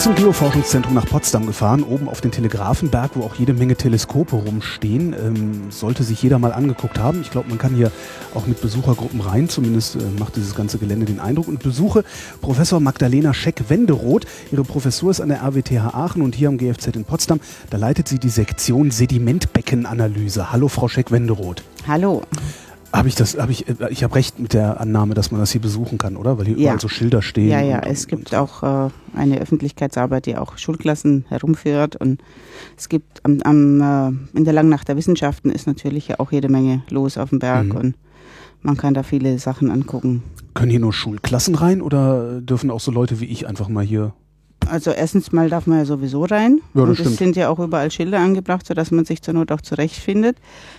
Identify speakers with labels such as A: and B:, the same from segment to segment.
A: Bin zum Geoforschungszentrum nach Potsdam gefahren, oben auf den Telegrafenberg, wo auch jede Menge Teleskope rumstehen. Ähm, sollte sich jeder mal angeguckt haben. Ich glaube, man kann hier auch mit Besuchergruppen rein. Zumindest äh, macht dieses ganze Gelände den Eindruck. Und besuche Professor Magdalena Scheck-Wenderoth. Ihre Professur ist an der RWTH Aachen und hier am GFZ in Potsdam. Da leitet sie die Sektion Sedimentbeckenanalyse. Hallo, Frau Scheck-Wenderoth.
B: Hallo.
A: Habe ich das, habe ich, äh, ich habe recht mit der Annahme, dass man das hier besuchen kann, oder? Weil hier
B: Ja.
A: überall so Schilder stehen.
B: Ja, ja,
A: und-
B: es gibt auch äh, eine Öffentlichkeitsarbeit, die auch Schulklassen herumführt und es gibt am, am, äh, in der Langnacht der Wissenschaften ist natürlich ja auch jede Menge los auf dem Berg
A: Mhm.
B: und man kann da viele Sachen angucken.
A: Können hier nur Schulklassen rein oder dürfen auch so Leute wie ich einfach mal hier?
B: Also erstens mal darf man ja sowieso rein.
A: Ja,
B: und
A: stimmt.
B: es sind ja auch überall Schilder angebracht, sodass man sich zur Not auch zurechtfindet.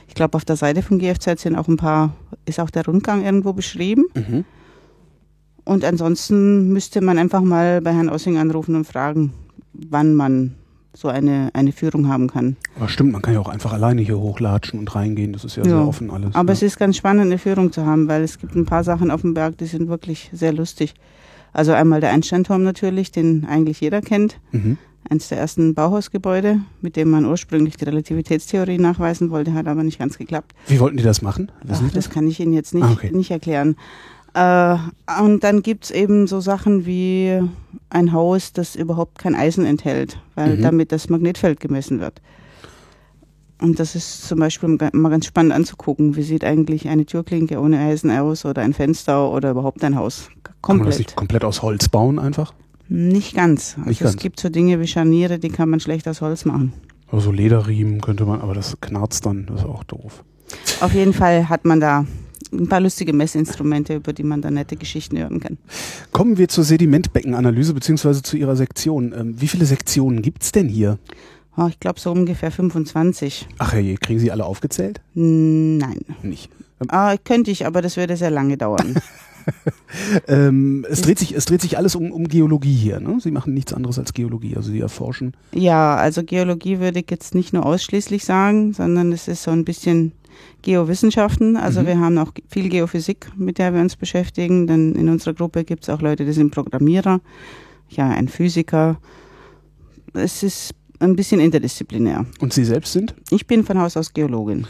B: Ich glaube, auf der Seite vom GFZ sind auch ein paar, ist auch der Rundgang irgendwo beschrieben.
A: Mhm.
B: Und ansonsten müsste man einfach mal bei Herrn Ossing anrufen und fragen, wann man so eine, eine Führung haben kann.
A: Aber stimmt, man kann ja auch einfach alleine hier hochlatschen und reingehen. Das ist ja, sehr
B: Ja.
A: offen alles.
B: Aber
A: ja.
B: es ist ganz spannend, eine Führung zu haben, weil es gibt ein paar Sachen auf dem Berg, die sind wirklich sehr lustig. Also einmal der Einsteinturm natürlich, den eigentlich jeder kennt.
A: mhm.
B: Eines der ersten Bauhausgebäude, mit dem man ursprünglich die Relativitätstheorie nachweisen wollte, hat aber nicht ganz geklappt.
A: Wie wollten die das machen?
B: Ach,
A: Sie
B: das kann ich Ihnen jetzt nicht,
A: Ah, okay.
B: nicht erklären. Äh, und dann gibt's eben so Sachen wie ein Haus, das überhaupt kein Eisen enthält, weil
A: Mhm.
B: damit das Magnetfeld gemessen wird. Und das ist zum Beispiel mal ganz spannend anzugucken. Wie sieht eigentlich eine Türklinke ohne Eisen aus oder ein Fenster oder überhaupt ein Haus?
A: Kann man das
B: Komplett.
A: nicht komplett aus Holz bauen einfach?
B: Nicht ganz. Also
A: Nicht
B: es
A: ganz.
B: gibt so Dinge wie Scharniere, die kann man schlecht aus Holz machen.
A: Oder so Lederriemen könnte man, aber das knarzt dann, das ist auch doof.
B: Auf jeden Fall hat man da ein paar lustige Messinstrumente, über die man da nette Geschichten hören kann.
A: Kommen wir zur Sedimentbeckenanalyse beziehungsweise zu Ihrer Sektion. Ähm, wie viele Sektionen gibt's denn hier?
B: Oh, ich glaube so ungefähr 25.
A: Ach je, kriegen Sie alle aufgezählt?
B: Nein.
A: Nicht.
B: Ah, könnte ich, aber das würde sehr lange dauern.
A: Ähm, es, dreht sich, es dreht sich alles um, um Geologie hier. Ne? Sie machen nichts anderes als Geologie. Also Sie erforschen.
B: ja, also Geologie würde ich jetzt nicht nur ausschließlich sagen, sondern es ist so ein bisschen Geowissenschaften. Also
A: Mhm.
B: wir haben auch viel Geophysik, mit der wir uns beschäftigen, denn in unserer Gruppe gibt es auch Leute, die sind Programmierer, ja, ein Physiker. Es ist ein bisschen interdisziplinär.
A: Und Sie selbst sind?
B: Ich bin von Haus aus Geologin.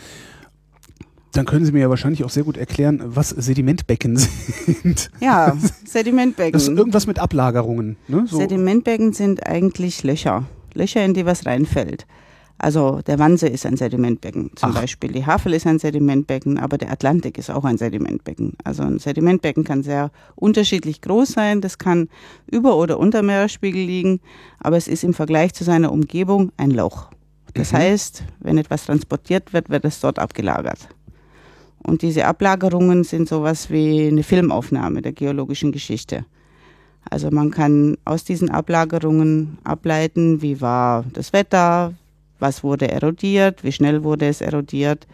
A: Dann können Sie mir ja wahrscheinlich auch sehr gut erklären, was Sedimentbecken sind.
B: Ja, Sedimentbecken.
A: Das ist irgendwas mit Ablagerungen. Ne? So.
B: Sedimentbecken sind eigentlich Löcher. Löcher, in die was reinfällt. Also der Wannsee ist ein Sedimentbecken zum
A: Ach.
B: Beispiel. Die Havel ist ein Sedimentbecken, aber der Atlantik ist auch ein Sedimentbecken. Also ein Sedimentbecken kann sehr unterschiedlich groß sein. Das kann über oder unter Meeresspiegel liegen, aber es ist im Vergleich zu seiner Umgebung ein Loch. Das
A: Mhm.
B: heißt, wenn etwas transportiert wird, wird es dort abgelagert. Und diese Ablagerungen sind sowas wie eine Filmaufnahme der geologischen Geschichte. Also man kann aus diesen Ablagerungen ableiten, wie war das Wetter, was wurde erodiert, wie schnell wurde es erodiert,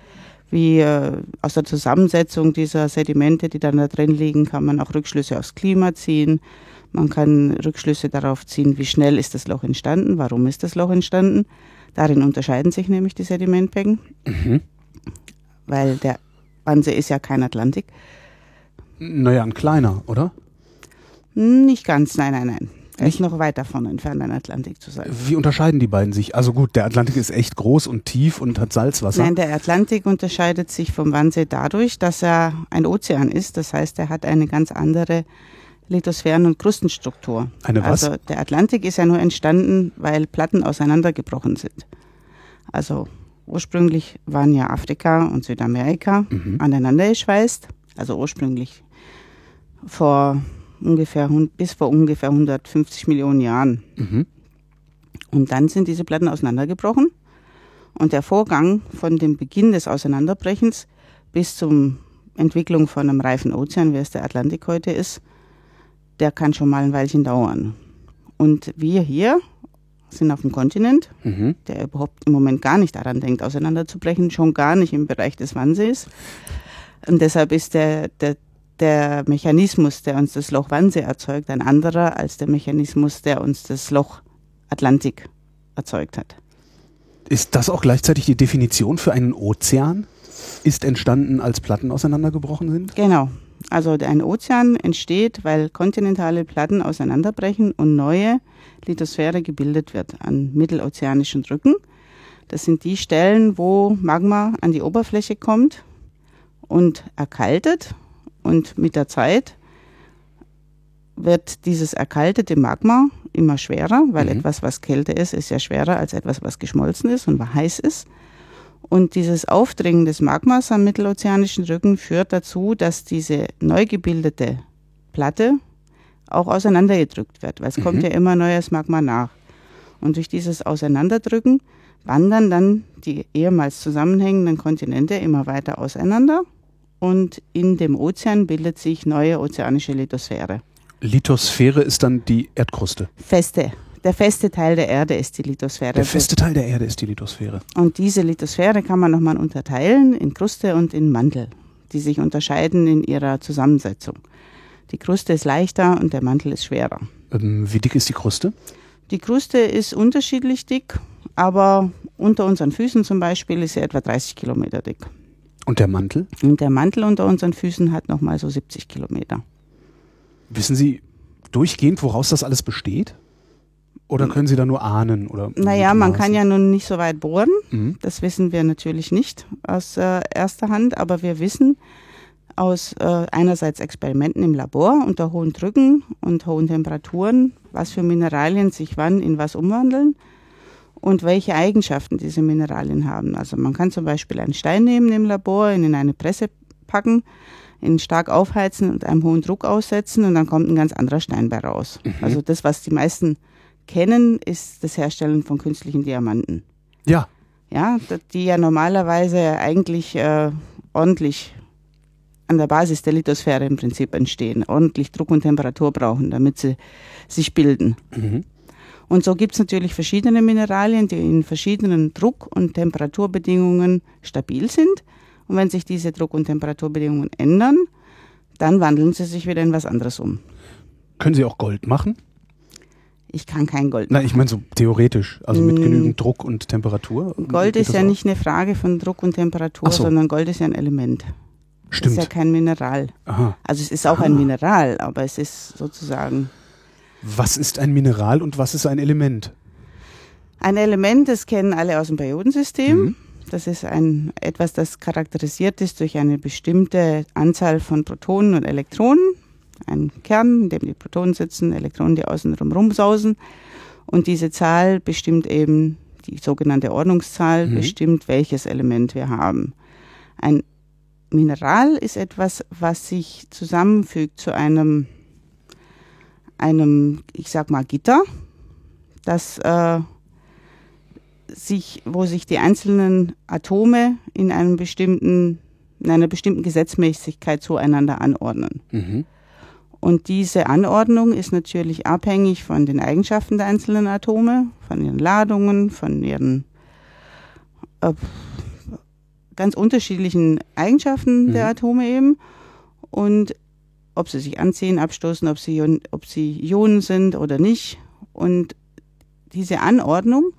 B: wie äh, aus der Zusammensetzung dieser Sedimente, die dann da drin liegen, kann man auch Rückschlüsse aufs Klima ziehen. Man kann Rückschlüsse darauf ziehen, wie schnell ist das Loch entstanden, warum ist das Loch entstanden. Darin unterscheiden sich nämlich die Sedimentbecken,
A: Mhm.
B: weil der Wannsee ist ja kein Atlantik.
A: Naja, ein kleiner, oder?
B: Nicht ganz, nein, nein, nein. Er ist noch weit davon entfernt, ein Atlantik zu sein.
A: Wie unterscheiden die beiden sich? Also gut, der Atlantik ist echt groß und tief und hat Salzwasser.
B: Nein, der Atlantik unterscheidet sich vom Wannsee dadurch, dass er ein Ozean ist. Das heißt, er hat eine ganz andere Lithosphären- und Krustenstruktur.
A: Eine was?
B: Also der Atlantik ist ja nur entstanden, weil Platten auseinandergebrochen sind. Also ursprünglich waren ja Afrika und Südamerika
A: Mhm.
B: aneinander geschweißt. Also ursprünglich vor ungefähr bis vor ungefähr 150 Millionen Jahren.
A: Mhm.
B: Und dann sind diese Platten auseinandergebrochen. Und der Vorgang von dem Beginn des Auseinanderbrechens bis zum Entwicklung von einem reifen Ozean, wie es der Atlantik heute ist, der kann schon mal ein Weilchen dauern. Und wir hier sind auf dem Kontinent,
A: Mhm.
B: der überhaupt im Moment gar nicht daran denkt, auseinanderzubrechen, schon gar nicht im Bereich des Wannsees. Und deshalb ist der, der, der Mechanismus, der uns das Loch Wannsee erzeugt, ein anderer als der Mechanismus, der uns das Loch Atlantik erzeugt hat.
A: Ist das auch gleichzeitig die Definition für einen Ozean? Ist entstanden, als Platten auseinandergebrochen sind?
B: Genau. Also ein Ozean entsteht, weil kontinentale Platten auseinanderbrechen und neue Lithosphäre gebildet wird an mittelozeanischen Rücken. Das sind die Stellen, wo Magma an die Oberfläche kommt und erkaltet. Und mit der Zeit wird dieses erkaltete Magma immer schwerer, weil
A: Mhm.
B: etwas, was Kälte ist, ist ja schwerer als etwas, was geschmolzen ist und was heiß ist. Und dieses Aufdringen des Magmas am mittelozeanischen Rücken führt dazu, dass diese neu gebildete Platte auch auseinandergedrückt wird, weil es kommt
A: Mhm.
B: ja immer neues Magma nach. Und durch dieses Auseinanderdrücken wandern dann die ehemals zusammenhängenden Kontinente immer weiter auseinander und in dem Ozean bildet sich neue ozeanische Lithosphäre.
A: Lithosphäre ist dann die Erdkruste.
B: Feste. Der feste Teil der Erde ist die Lithosphäre.
A: Der feste Teil der Erde ist die Lithosphäre.
B: Und diese Lithosphäre kann man nochmal unterteilen in Kruste und in Mantel, die sich unterscheiden in ihrer Zusammensetzung. Die Kruste ist leichter und der Mantel ist schwerer.
A: Ähm, wie dick ist die Kruste?
B: Die Kruste ist unterschiedlich dick, aber unter unseren Füßen zum Beispiel ist sie etwa 30 Kilometer dick.
A: Und der Mantel?
B: Und der Mantel unter unseren Füßen hat nochmal so 70 Kilometer.
A: Wissen Sie durchgehend, woraus das alles besteht? Oder können Sie da nur ahnen? Oder
B: Naja, man kann ja nun nicht so weit bohren.
A: Mhm.
B: Das wissen wir natürlich nicht aus äh, erster Hand, aber wir wissen aus äh, einerseits Experimenten im Labor unter hohen Drücken und hohen Temperaturen, was für Mineralien sich wann in was umwandeln und welche Eigenschaften diese Mineralien haben. Also man kann zum Beispiel einen Stein nehmen im Labor, ihn in eine Presse packen, ihn stark aufheizen und einem hohen Druck aussetzen und dann kommt ein ganz anderer Stein bei raus. Also das, was die meisten kennen, ist das Herstellen von künstlichen Diamanten
A: Ja,
B: ja, die ja normalerweise eigentlich äh, ordentlich an der Basis der Lithosphäre im Prinzip entstehen, ordentlich Druck und Temperatur brauchen, damit sie sich bilden.
A: Mhm.
B: Und so gibt es natürlich verschiedene Mineralien, die in verschiedenen Druck- und Temperaturbedingungen stabil sind. Und wenn sich diese Druck- und Temperaturbedingungen ändern, dann wandeln sie sich wieder in was anderes um.
A: können Sie auch Gold machen?
B: Ich kann kein Gold
A: Na, ich meine so theoretisch, also mit
B: Mm.
A: genügend Druck und Temperatur.
B: Gold ist ja
A: auch?
B: nicht eine Frage von Druck und Temperatur,
A: so.
B: sondern Gold ist ja ein Element.
A: Stimmt.
B: Ist ja kein Mineral.
A: Aha.
B: Also es ist auch ein
A: Ah.
B: Mineral, aber es ist sozusagen
A: Was ist ein Mineral und was ist ein Element?
B: ein Element, das kennen alle aus dem Periodensystem.
A: Mhm.
B: Das ist ein etwas, das charakterisiert ist durch eine bestimmte Anzahl von Protonen und Elektronen. Ein Kern, in dem die Protonen sitzen, Elektronen, die außenrum rumsausen. Und diese Zahl bestimmt eben, die sogenannte Ordnungszahl,
A: Mhm.
B: bestimmt, welches Element wir haben. Ein Mineral ist etwas, was sich zusammenfügt zu einem, einem, ich sag mal, Gitter, das äh, sich, wo sich die einzelnen Atome in einem bestimmten, in einer bestimmten Gesetzmäßigkeit zueinander anordnen.
A: Mhm.
B: Und diese Anordnung ist natürlich abhängig von den Eigenschaften der einzelnen Atome, von ihren Ladungen, von ihren äh, ganz unterschiedlichen Eigenschaften der
A: Mhm.
B: Atome eben. Und ob sie sich anziehen, abstoßen, ob sie, ob sie Ionen sind oder nicht. Und diese Anordnung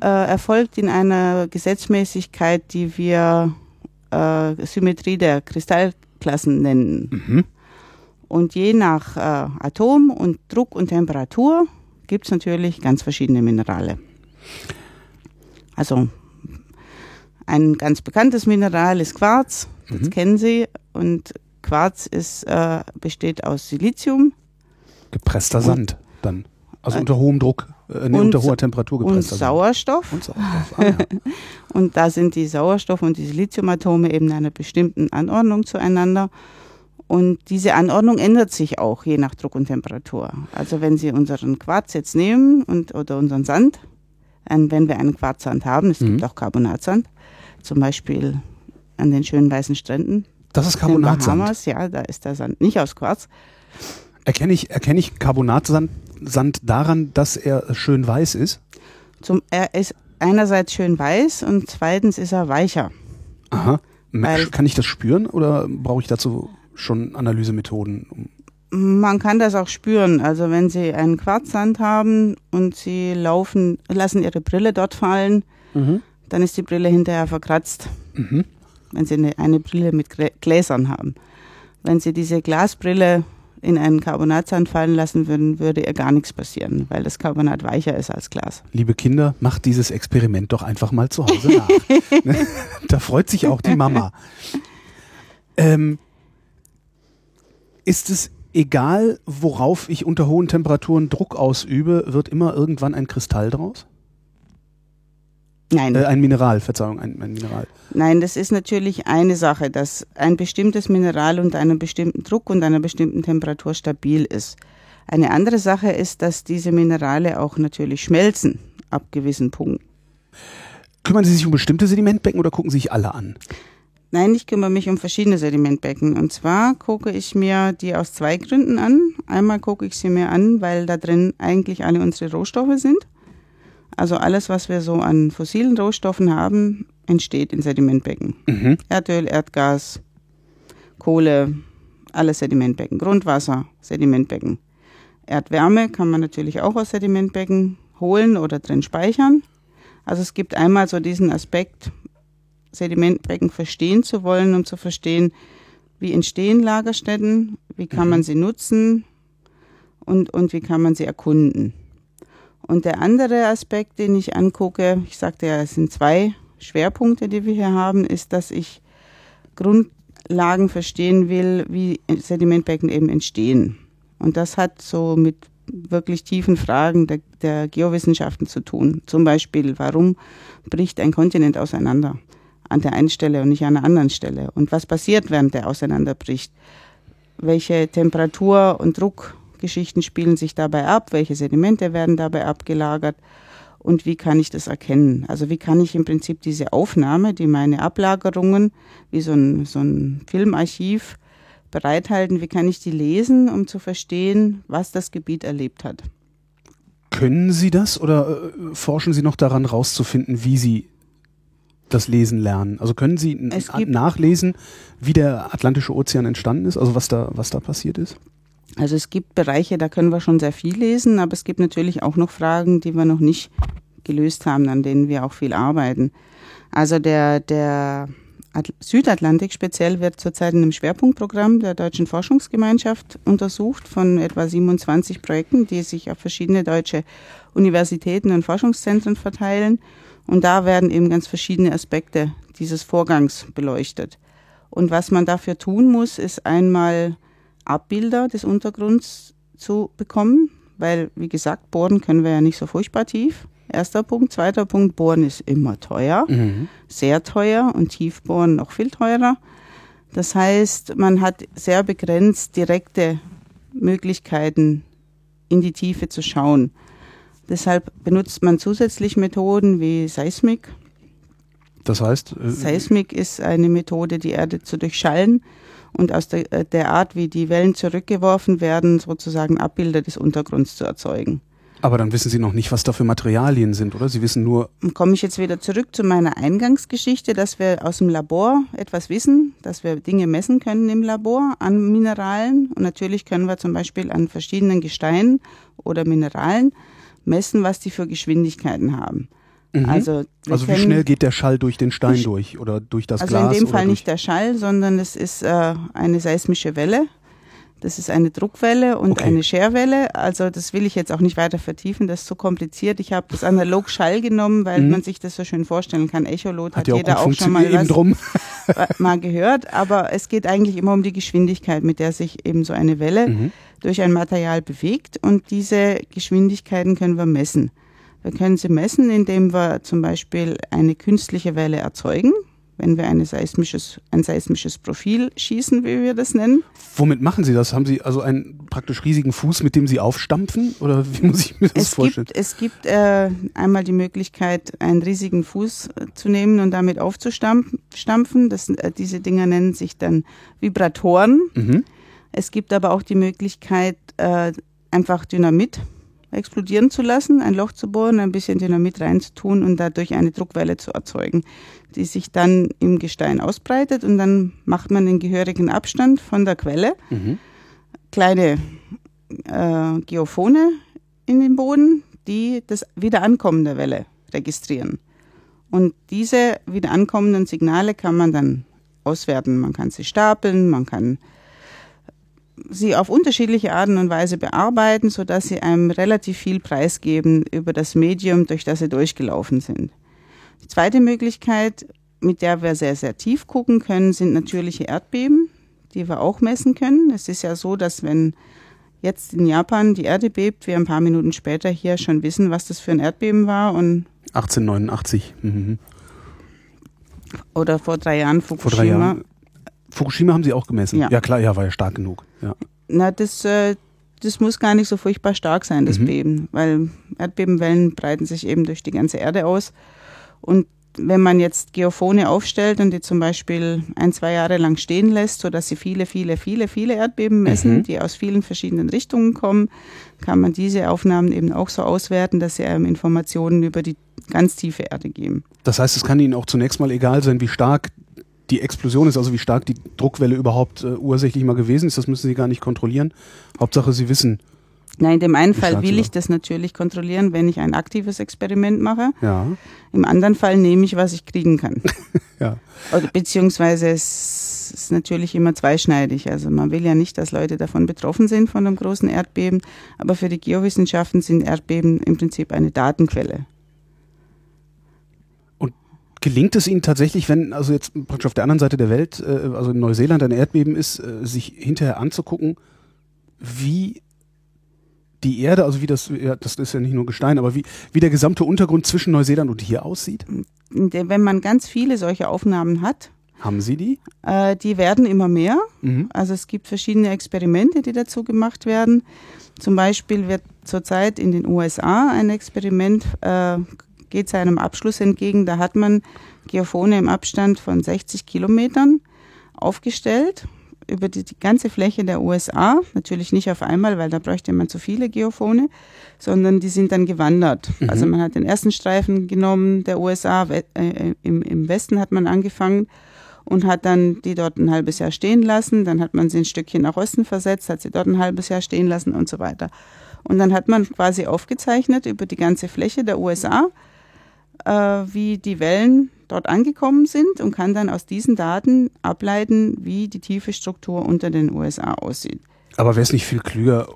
B: äh, erfolgt in einer Gesetzmäßigkeit, die wir äh, Symmetrie der Kristallklassen nennen.
A: Mhm.
B: Und je nach äh, Atom und Druck und Temperatur gibt es natürlich ganz verschiedene Minerale. Also ein ganz bekanntes Mineral ist Quarz, das
A: Mhm.
B: kennen Sie. Und Quarz ist, äh, besteht aus Silizium
A: Gepresster
B: Und-
A: Sand dann. Also unter hohem Druck, äh, nee,
B: und-
A: unter hoher Temperatur
B: und
A: gepresster Sand.
B: Sauerstoff.
A: Und Sauerstoff. Ah, ja.
B: Und da sind die Sauerstoff- und die Siliziumatome eben in einer bestimmten Anordnung zueinander. Und diese Anordnung ändert sich auch je nach Druck und Temperatur. Also wenn Sie unseren Quarz jetzt nehmen und, oder unseren Sand, ähm, wenn wir einen Quarzsand haben, es
A: Mhm.
B: gibt auch Carbonatsand, zum Beispiel an den schönen weißen Stränden
A: Das ist Carbonatsand.
B: Bahamas, ja, da ist der Sand nicht aus Quarz.
A: Erkenne ich, erkenne ich Carbonatsand Sand daran, dass er schön weiß ist?
B: Zum, er ist einerseits schön weiß und zweitens ist er weicher.
A: Aha. Weil, Kann ich das spüren oder brauche ich dazu schon Analysemethoden?
B: Man kann das auch spüren. Also wenn Sie einen Quarzsand haben und Sie laufen, lassen Ihre Brille dort fallen, mhm. dann ist die Brille hinterher verkratzt. Mhm. Wenn Sie eine, eine Brille mit Gläsern haben. Wenn Sie diese Glasbrille in einen Carbonatsand fallen lassen würden, würde ihr gar nichts passieren, weil das Carbonat weicher ist als Glas.
A: Liebe Kinder, macht dieses Experiment doch einfach mal zu Hause nach. da freut sich auch die Mama. Ähm, ist es egal, worauf ich unter hohen Temperaturen Druck ausübe, wird immer irgendwann ein Kristall draus?
B: Nein.
A: Äh, ein Mineral, Verzeihung, ein, ein, Mineral.
B: Nein, das ist natürlich eine Sache, dass ein bestimmtes Mineral unter einem bestimmten Druck und einer bestimmten Temperatur stabil ist. Eine andere Sache ist, dass diese Minerale auch natürlich schmelzen ab gewissen Punkten.
A: Kümmern Sie sich um bestimmte Sedimentbecken oder gucken Sie sich alle an?
B: Nein, ich kümmere mich um verschiedene Sedimentbecken. Und zwar gucke ich mir die aus zwei Gründen an. Einmal gucke ich sie mir an, weil da drin eigentlich alle unsere Rohstoffe sind. Also alles, was wir so an fossilen Rohstoffen haben, entsteht in Sedimentbecken. Mhm. Erdöl, Erdgas, Kohle, alle Sedimentbecken. Grundwasser, Sedimentbecken. Erdwärme kann man natürlich auch aus Sedimentbecken holen oder drin speichern. Also es gibt einmal so diesen Aspekt, Sedimentbecken verstehen zu wollen, um zu verstehen, wie entstehen Lagerstätten, wie kann mhm. man sie nutzen und, und wie kann man sie erkunden. Und der andere Aspekt, den ich angucke, ich sagte ja, es sind zwei Schwerpunkte, die wir hier haben, ist, dass ich Grundlagen verstehen will, wie Sedimentbecken eben entstehen. Und das hat so mit wirklich tiefen Fragen der, der Geowissenschaften zu tun. Zum Beispiel, warum bricht ein Kontinent auseinander? An der einen Stelle und nicht an der anderen Stelle. Und was passiert, während der auseinanderbricht? Welche Temperatur und Druck Geschichten spielen sich dabei ab, welche Sedimente werden dabei abgelagert und wie kann ich das erkennen? Also wie kann ich im Prinzip diese Aufnahme, die meine Ablagerungen, wie so ein, so ein Filmarchiv bereithalten, wie kann ich die lesen, um zu verstehen, was das Gebiet erlebt hat?
A: Können Sie das oder äh, forschen Sie noch daran, rauszufinden, wie Sie das Lesen lernen? Also können Sie nachlesen, wie der Atlantische Ozean entstanden ist, also was da, was da passiert ist?
B: Also es gibt Bereiche, da können wir schon sehr viel lesen, aber es gibt natürlich auch noch Fragen, die wir noch nicht gelöst haben, an denen wir auch viel arbeiten. Also der, der Südatlantik speziell wird zurzeit in einem Schwerpunktprogramm der Deutschen Forschungsgemeinschaft untersucht von etwa 27 Projekten, die sich auf verschiedene deutsche Universitäten und Forschungszentren verteilen. Und da werden eben ganz verschiedene Aspekte dieses Vorgangs beleuchtet. Und was man dafür tun muss, ist einmal Abbilder des Untergrunds zu bekommen, weil, wie gesagt, bohren können wir ja nicht so furchtbar tief. Erster Punkt. Zweiter Punkt, bohren ist immer teuer, mhm. sehr teuer und tiefbohren noch viel teurer. Das heißt, man hat sehr begrenzt direkte Möglichkeiten, in die Tiefe zu schauen. Deshalb benutzt man zusätzlich Methoden wie Seismik.
A: Das heißt?
B: Äh, Seismik ist eine Methode, die Erde zu durchschallen und aus der, äh, der Art, wie die Wellen zurückgeworfen werden, sozusagen Abbilder des Untergrunds zu erzeugen.
A: Aber dann wissen Sie noch nicht, was da für Materialien sind, oder? Sie wissen nur.
B: Komme ich jetzt wieder zurück zu meiner Eingangsgeschichte, dass wir aus dem Labor etwas wissen, dass wir Dinge messen können im Labor an Mineralen. Und natürlich können wir zum Beispiel an verschiedenen Gesteinen oder Mineralen messen, was die für Geschwindigkeiten haben.
A: Mhm. Also, also wie schnell geht der Schall durch den Stein durch oder durch das
B: also
A: Glas?
B: Also in dem Fall nicht der Schall, sondern es ist äh, eine seismische Welle. Das ist eine Druckwelle und okay. eine Scherwelle. Also das will ich jetzt auch nicht weiter vertiefen, das ist zu kompliziert. Ich habe das analog Schall genommen, weil mhm. man sich das so schön vorstellen kann. Echolot hat, hat jeder auch, auch schon mal was drum. mal gehört, aber es geht eigentlich immer um die Geschwindigkeit, mit der sich eben so eine Welle mhm. durch ein Material bewegt und diese Geschwindigkeiten können wir messen. Wir können sie messen, indem wir zum Beispiel eine künstliche Welle erzeugen, wenn wir eine seismisches, ein seismisches Profil schießen, wie wir das nennen.
A: Womit machen Sie das? Haben Sie also einen praktisch riesigen Fuß, mit dem Sie aufstampfen? Oder wie muss ich mir das
B: es
A: vorstellen?
B: Gibt, es gibt äh, einmal die Möglichkeit, einen riesigen Fuß äh, zu nehmen und damit aufzustampfen. Das, äh, diese Dinger nennen sich dann Vibratoren. Mhm. Es gibt aber auch die Möglichkeit, äh, einfach Dynamit explodieren zu lassen, ein Loch zu bohren, ein bisschen Dynamit reinzutun und dadurch eine Druckwelle zu erzeugen, die sich dann im Gestein ausbreitet und dann macht man den gehörigen Abstand von der Quelle, mhm. kleine äh, Geophone in den Boden, die das Wiederankommen der Welle registrieren. Und diese wieder ankommenden Signale kann man dann auswerten. Man kann sie stapeln, man kann sie auf unterschiedliche Arten und Weise bearbeiten, sodass sie einem relativ viel preisgeben über das Medium, durch das sie durchgelaufen sind. Die zweite Möglichkeit, mit der wir sehr, sehr tief gucken können, sind natürliche Erdbeben, die wir auch messen können. Es ist ja so, dass wenn jetzt in Japan die Erde bebt, wir ein paar Minuten später hier schon wissen, was das für ein Erdbeben war und
A: 1889. Mhm.
B: Oder vor drei Jahren Fukushima. Vor drei Jahren.
A: Fukushima haben Sie auch gemessen? Ja, ja klar, ja, war ja stark genug. Ja.
B: Na, das, äh, das muss gar nicht so furchtbar stark sein, das mhm. Beben, weil Erdbebenwellen breiten sich eben durch die ganze Erde aus. Und wenn man jetzt Geophone aufstellt und die zum Beispiel ein, zwei Jahre lang stehen lässt, sodass sie viele, viele, viele, viele Erdbeben messen, mhm. die aus vielen verschiedenen Richtungen kommen, kann man diese Aufnahmen eben auch so auswerten, dass sie einem Informationen über die ganz tiefe Erde geben.
A: Das heißt, es kann Ihnen auch zunächst mal egal sein, wie stark die Explosion ist, also wie stark die Druckwelle überhaupt äh, ursächlich mal gewesen ist. Das müssen Sie gar nicht kontrollieren. Hauptsache, Sie wissen,
B: Nein, in dem einen Fall will ich das natürlich kontrollieren, wenn ich ein aktives Experiment mache. Ja. Im anderen Fall nehme ich, was ich kriegen kann. ja. Oder, beziehungsweise es ist natürlich immer zweischneidig. Also man will ja nicht, dass Leute davon betroffen sind von einem großen Erdbeben, aber für die Geowissenschaften sind Erdbeben im Prinzip eine Datenquelle.
A: Gelingt es Ihnen tatsächlich, wenn also jetzt praktisch auf der anderen Seite der Welt, äh, also in Neuseeland ein Erdbeben ist, äh, sich hinterher anzugucken, wie die Erde, also wie das, ja, das ist ja nicht nur Gestein, aber wie, wie der gesamte Untergrund zwischen Neuseeland und hier aussieht?
B: Wenn man ganz viele solche Aufnahmen hat,
A: haben Sie die?
B: Äh, die werden immer mehr. Mhm. Also es gibt verschiedene Experimente, die dazu gemacht werden. Zum Beispiel wird zurzeit in den USA ein Experiment, äh, geht seinem Abschluss entgegen. Da hat man Geophone im Abstand von 60 Kilometern aufgestellt über die, die, ganze Fläche der USA, natürlich nicht auf einmal, weil da bräuchte man zu viele Geophone, sondern die sind dann gewandert. Mhm. Also man hat den ersten Streifen genommen der USA, äh, im, im Westen hat man angefangen und hat dann die dort ein halbes Jahr stehen lassen, dann hat man sie ein Stückchen nach Osten versetzt, hat sie dort ein halbes Jahr stehen lassen und so weiter. Und dann hat man quasi aufgezeichnet über die ganze Fläche der USA, äh, wie die Wellen dort angekommen sind und kann dann aus diesen Daten ableiten, wie die tiefe Struktur unter den USA aussieht.
A: Aber wäre es nicht viel klüger,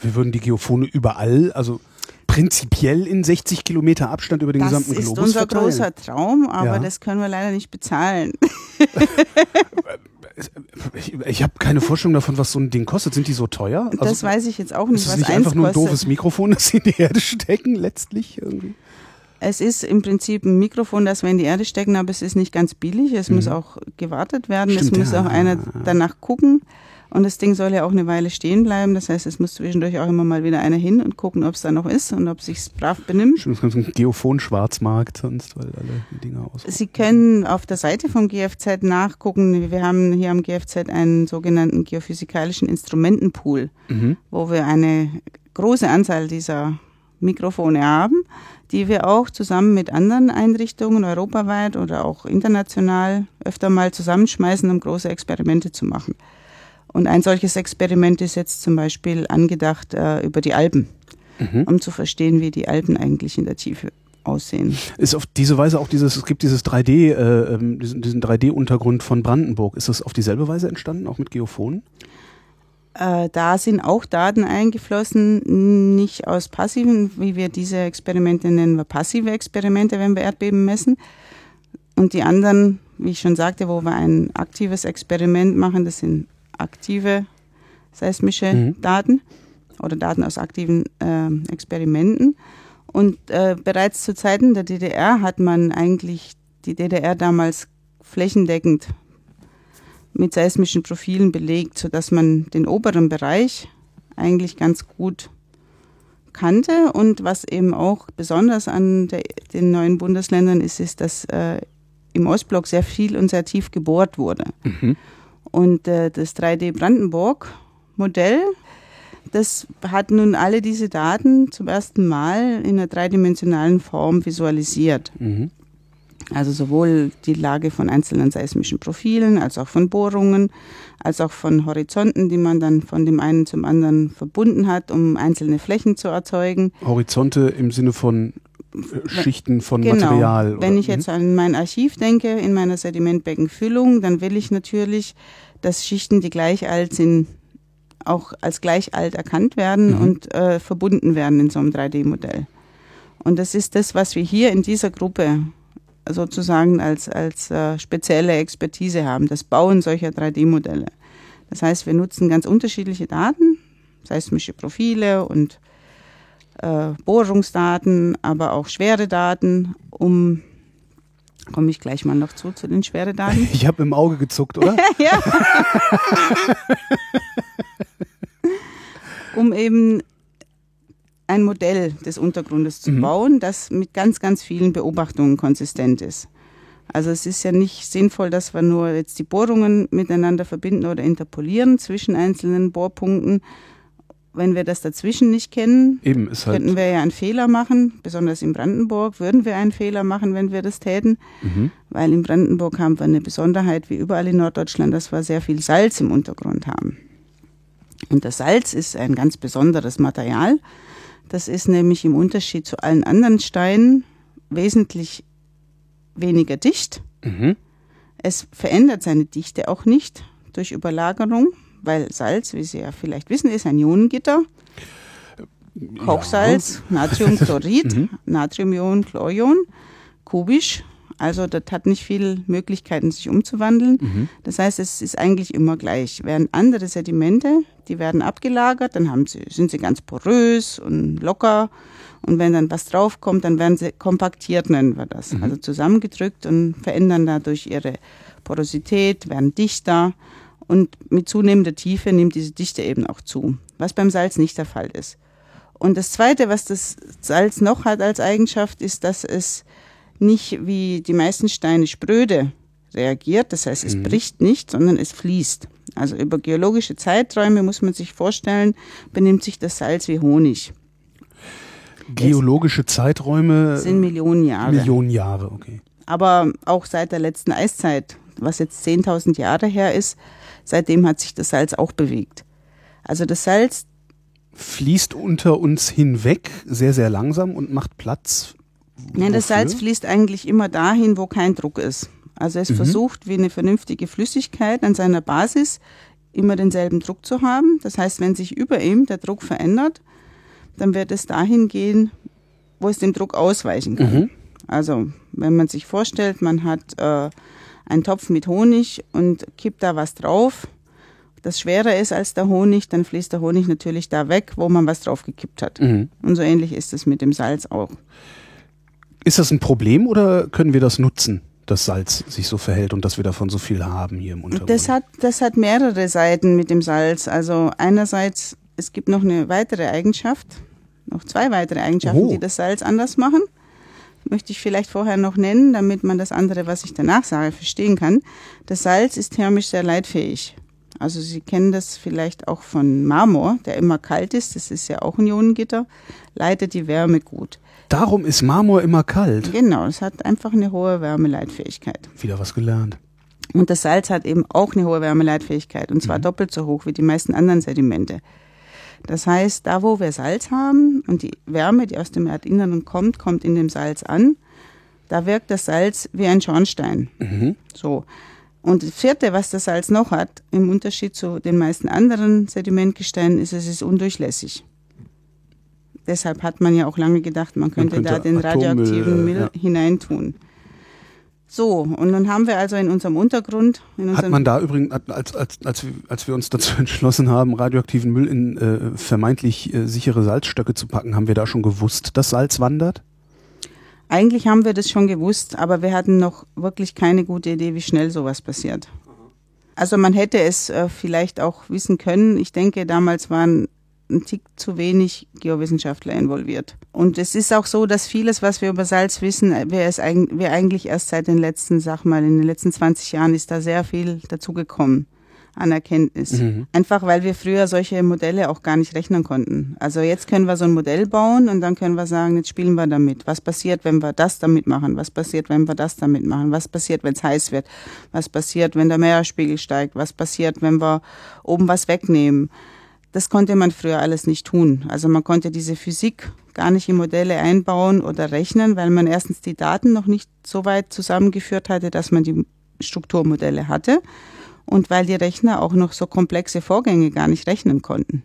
A: wir würden die Geophone überall, also prinzipiell in 60 Kilometer Abstand über den
B: das
A: gesamten Globus
B: Das ist unser
A: verteilen.
B: großer Traum, aber ja. das können wir leider nicht bezahlen.
A: ich, ich habe keine Vorstellung davon, was so ein Ding kostet. Sind die so teuer?
B: Also, das weiß ich jetzt auch nicht. Ist
A: es nicht einfach nur ein doofes Mikrofon, das sie in die Erde stecken, letztlich irgendwie?
B: Es ist im Prinzip ein Mikrofon, das wir in die Erde stecken, aber es ist nicht ganz billig. Es mhm. muss auch gewartet werden. Stimmt, es muss ja. auch einer danach gucken. Und das Ding soll ja auch eine Weile stehen bleiben. Das heißt, es muss zwischendurch auch immer mal wieder einer hin und gucken, ob es da noch ist und ob es sich brav benimmt.
A: Stimmt, es gibt ein Geophon-Schwarzmarkt sonst, weil alle die Dinger aus.
B: Sie können auf der Seite vom GFZ nachgucken. Wir haben hier am GFZ einen sogenannten geophysikalischen Instrumentenpool, mhm. wo wir eine große Anzahl dieser Mikrofone haben, die wir auch zusammen mit anderen Einrichtungen europaweit oder auch international öfter mal zusammenschmeißen, um große Experimente zu machen. Und ein solches Experiment ist jetzt zum Beispiel angedacht äh, über die Alpen, mhm. um zu verstehen, wie die Alpen eigentlich in der Tiefe aussehen.
A: Ist auf diese Weise auch dieses, es gibt dieses 3D, äh, ähm, diesen, diesen 3D-Untergrund von Brandenburg. Ist das auf dieselbe Weise entstanden, auch mit Geophonen?
B: Äh, da sind auch Daten eingeflossen, nicht aus passiven, wie wir diese Experimente nennen, wir passive Experimente, wenn wir Erdbeben messen. Und die anderen, wie ich schon sagte, wo wir ein aktives Experiment machen, das sind aktive seismische mhm. Daten oder Daten aus aktiven äh, Experimenten. Und äh, bereits zu Zeiten der DDR hat man eigentlich die DDR damals flächendeckend mit seismischen Profilen belegt, sodass man den oberen Bereich eigentlich ganz gut kannte. Und was eben auch besonders an der, den neuen Bundesländern ist, ist, dass äh, im Ostblock sehr viel und sehr tief gebohrt wurde. Mhm. Und äh, das 3D Brandenburg Modell, Das hat nun alle diese Daten zum ersten Mal in einer dreidimensionalen Form visualisiert. Mhm. Also sowohl die Lage von einzelnen seismischen Profilen, als auch von Bohrungen, als auch von Horizonten, die man dann von dem einen zum anderen verbunden hat, um einzelne Flächen zu erzeugen.
A: Horizonte im Sinne von äh, Schichten von genau. Material.
B: Wenn ich jetzt mhm. an mein Archiv denke, in meiner Sedimentbeckenfüllung, dann will ich natürlich, dass Schichten, die gleich alt sind, auch als gleich alt erkannt werden mhm. und äh, verbunden werden in so einem 3D-Modell. Und das ist das, was wir hier in dieser Gruppe sozusagen als, als äh, spezielle Expertise haben, das Bauen solcher 3D-Modelle. Das heißt, wir nutzen ganz unterschiedliche Daten, seismische Profile und äh, Bohrungsdaten, aber auch schwere Daten, um komme ich gleich mal noch zu, zu den schweren Daten.
A: Ich habe im Auge gezuckt, oder?
B: ja. um eben ein Modell des Untergrundes zu mhm. bauen, das mit ganz, ganz vielen Beobachtungen konsistent ist. Also es ist ja nicht sinnvoll, dass wir nur jetzt die Bohrungen miteinander verbinden oder interpolieren zwischen einzelnen Bohrpunkten. Wenn wir das dazwischen nicht kennen,
A: Eben, halt
B: könnten wir ja einen Fehler machen. Besonders in Brandenburg würden wir einen Fehler machen, wenn wir das täten. Mhm. Weil in Brandenburg haben wir eine Besonderheit, wie überall in Norddeutschland, dass wir sehr viel Salz im Untergrund haben. Und das Salz ist ein ganz besonderes Material. Das ist nämlich im Unterschied zu allen anderen Steinen wesentlich weniger dicht. Mhm. Es verändert seine Dichte auch nicht durch Überlagerung, weil Salz, wie Sie ja vielleicht wissen, ist ein Ionengitter. Kochsalz, ja. Natriumchlorid, mhm. Natriumion, Chlorion, kubisch also das hat nicht viele Möglichkeiten, sich umzuwandeln. Mhm. Das heißt, es ist eigentlich immer gleich. Während andere Sedimente, die werden abgelagert, dann haben sie, sind sie ganz porös und locker. Und wenn dann was draufkommt, dann werden sie kompaktiert, nennen wir das. Mhm. Also zusammengedrückt und verändern dadurch ihre Porosität, werden dichter. Und mit zunehmender Tiefe nimmt diese Dichte eben auch zu, was beim Salz nicht der Fall ist. Und das Zweite, was das Salz noch hat als Eigenschaft, ist, dass es nicht wie die meisten Steine spröde reagiert. Das heißt, es mhm. bricht nicht, sondern es fließt. Also über geologische Zeiträume muss man sich vorstellen, benimmt sich das Salz wie Honig.
A: Geologische Zeiträume
B: sind Millionen Jahre.
A: Millionen Jahre, okay.
B: Aber auch seit der letzten Eiszeit, was jetzt 10.000 Jahre her ist, seitdem hat sich das Salz auch bewegt. Also das Salz
A: fließt unter uns hinweg sehr, sehr langsam und macht Platz
B: Nein, das Salz fließt eigentlich immer dahin, wo kein Druck ist. Also es mhm. versucht, wie eine vernünftige Flüssigkeit an seiner Basis immer denselben Druck zu haben. Das heißt, wenn sich über ihm der Druck verändert, dann wird es dahin gehen, wo es dem Druck ausweichen kann. Mhm. Also wenn man sich vorstellt, man hat äh, einen Topf mit Honig und kippt da was drauf, das schwerer ist als der Honig, dann fließt der Honig natürlich da weg, wo man was drauf gekippt hat. Mhm. Und so ähnlich ist es mit dem Salz auch.
A: Ist das ein Problem oder können wir das nutzen? Dass Salz sich so verhält und dass wir davon so viel haben hier im Untergrund.
B: Das hat, das hat mehrere Seiten mit dem Salz. Also einerseits, es gibt noch eine weitere Eigenschaft, noch zwei weitere Eigenschaften, oh. die das Salz anders machen. Möchte ich vielleicht vorher noch nennen, damit man das andere, was ich danach sage, verstehen kann. Das Salz ist thermisch sehr leitfähig. Also Sie kennen das vielleicht auch von Marmor, der immer kalt ist. Das ist ja auch ein Ionengitter, leitet die Wärme gut.
A: Darum ist Marmor immer kalt.
B: Genau, es hat einfach eine hohe Wärmeleitfähigkeit.
A: Wieder was gelernt.
B: Und das Salz hat eben auch eine hohe Wärmeleitfähigkeit und zwar mhm. doppelt so hoch wie die meisten anderen Sedimente. Das heißt, da wo wir Salz haben und die Wärme, die aus dem Erdinneren kommt, kommt in dem Salz an, da wirkt das Salz wie ein Schornstein. Mhm. So. Und das vierte, was das Salz noch hat, im Unterschied zu den meisten anderen Sedimentgesteinen, ist, es ist undurchlässig deshalb hat man ja auch lange gedacht, man könnte, man könnte da den radioaktiven Müll ja. hineintun. So, und nun haben wir also in unserem Untergrund. In unserem
A: Hat man da übrigens, als, als, als, als wir uns dazu entschlossen haben, radioaktiven Müll in äh, vermeintlich äh, sichere Salzstöcke zu packen, haben wir da schon gewusst, dass Salz wandert?
B: Eigentlich haben wir das schon gewusst, aber wir hatten noch wirklich keine gute Idee, wie schnell sowas passiert. Also man hätte es äh, vielleicht auch wissen können. Ich denke, damals waren ein Tick zu wenig Geowissenschaftler involviert. Und es ist auch so, dass vieles, was wir über Salz wissen, wir, es, wir eigentlich erst seit den letzten, sag mal, in den letzten 20 Jahren ist da sehr viel dazugekommen. An Erkenntnis.
A: Mhm.
B: Einfach weil wir früher solche Modelle auch gar nicht rechnen konnten. Also jetzt können wir so ein Modell bauen und dann können wir sagen, jetzt spielen wir damit. Was passiert, wenn wir das damit machen? Was passiert, wenn wir das damit machen? Was passiert, wenn es heiß wird? Was passiert, wenn der Meeresspiegel steigt? Was passiert, wenn wir oben was wegnehmen? Das konnte man früher alles nicht tun. Also man konnte diese Physik gar nicht in Modelle einbauen oder rechnen, weil man erstens die Daten noch nicht so weit zusammengeführt hatte, dass man die Strukturmodelle hatte und weil die Rechner auch noch so komplexe Vorgänge gar nicht rechnen konnten.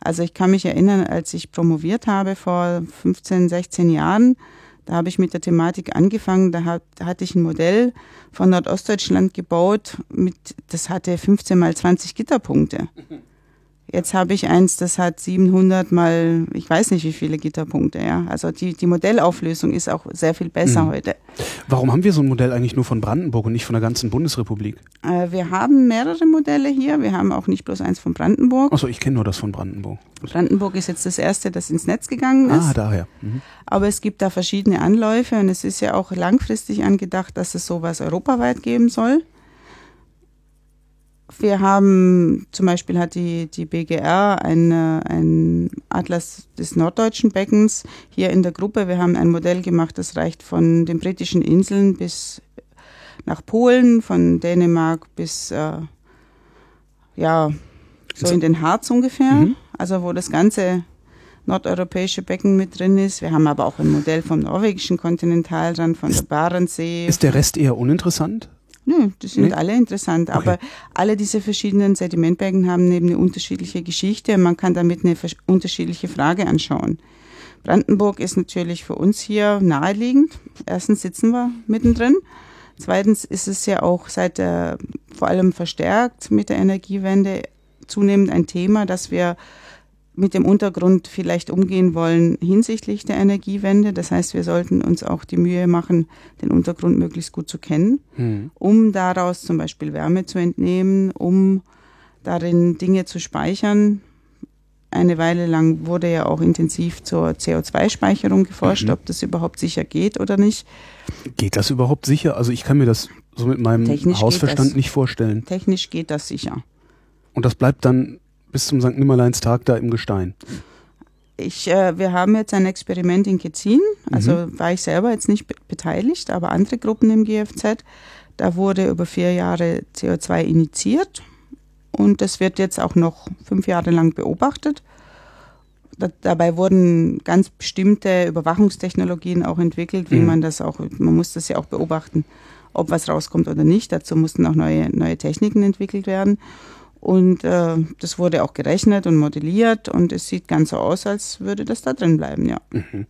B: Also ich kann mich erinnern, als ich promoviert habe vor 15, 16 Jahren, da habe ich mit der Thematik angefangen, da, hat, da hatte ich ein Modell von Nordostdeutschland gebaut, mit, das hatte 15 mal 20 Gitterpunkte. Jetzt habe ich eins, das hat 700 mal, ich weiß nicht wie viele Gitterpunkte, ja. Also die, die Modellauflösung ist auch sehr viel besser
A: Mhm.
B: heute.
A: Warum haben wir so ein Modell eigentlich nur von Brandenburg und nicht von der ganzen Bundesrepublik?
B: Äh, wir haben mehrere Modelle hier. Wir haben auch nicht bloß eins von Brandenburg.
A: Achso, ich kenne nur das von Brandenburg.
B: Brandenburg ist jetzt das erste, das ins Netz gegangen ist.
A: Ah, daher. Mhm.
B: Aber es gibt da verschiedene Anläufe und es ist ja auch langfristig angedacht, dass es sowas europaweit geben soll. Wir haben, zum Beispiel hat die, die BGR eine, ein Atlas des norddeutschen Beckens hier in der Gruppe. Wir haben ein Modell gemacht, das reicht von den britischen Inseln bis nach Polen, von Dänemark bis, äh, ja, so in den Harz ungefähr.
A: Mhm.
B: Also wo das ganze nordeuropäische Becken mit drin ist. Wir haben aber auch ein Modell vom norwegischen Kontinentalrand, von der Barentssee.
A: Ist der Rest eher uninteressant?
B: Nö, die sind
A: Nee?
B: alle interessant,
A: Okay.
B: aber alle diese verschiedenen Sedimentbecken haben eben eine unterschiedliche Geschichte und man kann damit eine unterschiedliche Frage anschauen. Brandenburg ist natürlich für uns hier naheliegend. Erstens sitzen wir mittendrin. Zweitens ist es ja auch seit der, vor allem verstärkt mit der Energiewende zunehmend ein Thema, dass wir mit dem Untergrund vielleicht umgehen wollen hinsichtlich der Energiewende. Das heißt, wir sollten uns auch die Mühe machen, den Untergrund möglichst gut zu kennen
A: Hm.
B: um daraus zum Beispiel Wärme zu entnehmen, um darin Dinge zu speichern. Eine Weile lang wurde ja auch intensiv zur CO2-Speicherung geforscht,
A: Mhm.
B: ob das überhaupt sicher geht oder nicht.
A: Geht das überhaupt sicher? Also ich kann mir das so mit meinem
B: Technisch
A: Hausverstand
B: das.
A: nicht vorstellen.
B: Technisch geht das sicher.
A: Und das bleibt dann bis zum St. Nimmerleinstag da im Gestein.
B: Ich, äh, wir haben jetzt ein Experiment in Ketzin, also war ich selber jetzt nicht be beteiligt, aber andere Gruppen im GFZ. Da wurde über vier Jahre CO2 initiiert und das wird jetzt auch noch fünf Jahre lang beobachtet. Da, dabei wurden ganz bestimmte Überwachungstechnologien auch entwickelt, wie
A: Mhm.
B: man das auch, man muss das ja auch beobachten, ob was rauskommt oder nicht. Dazu mussten auch neue, neue Techniken entwickelt werden. Und äh, das wurde auch gerechnet und modelliert und es sieht ganz so aus, als würde das da drin bleiben, ja.
A: Mhm.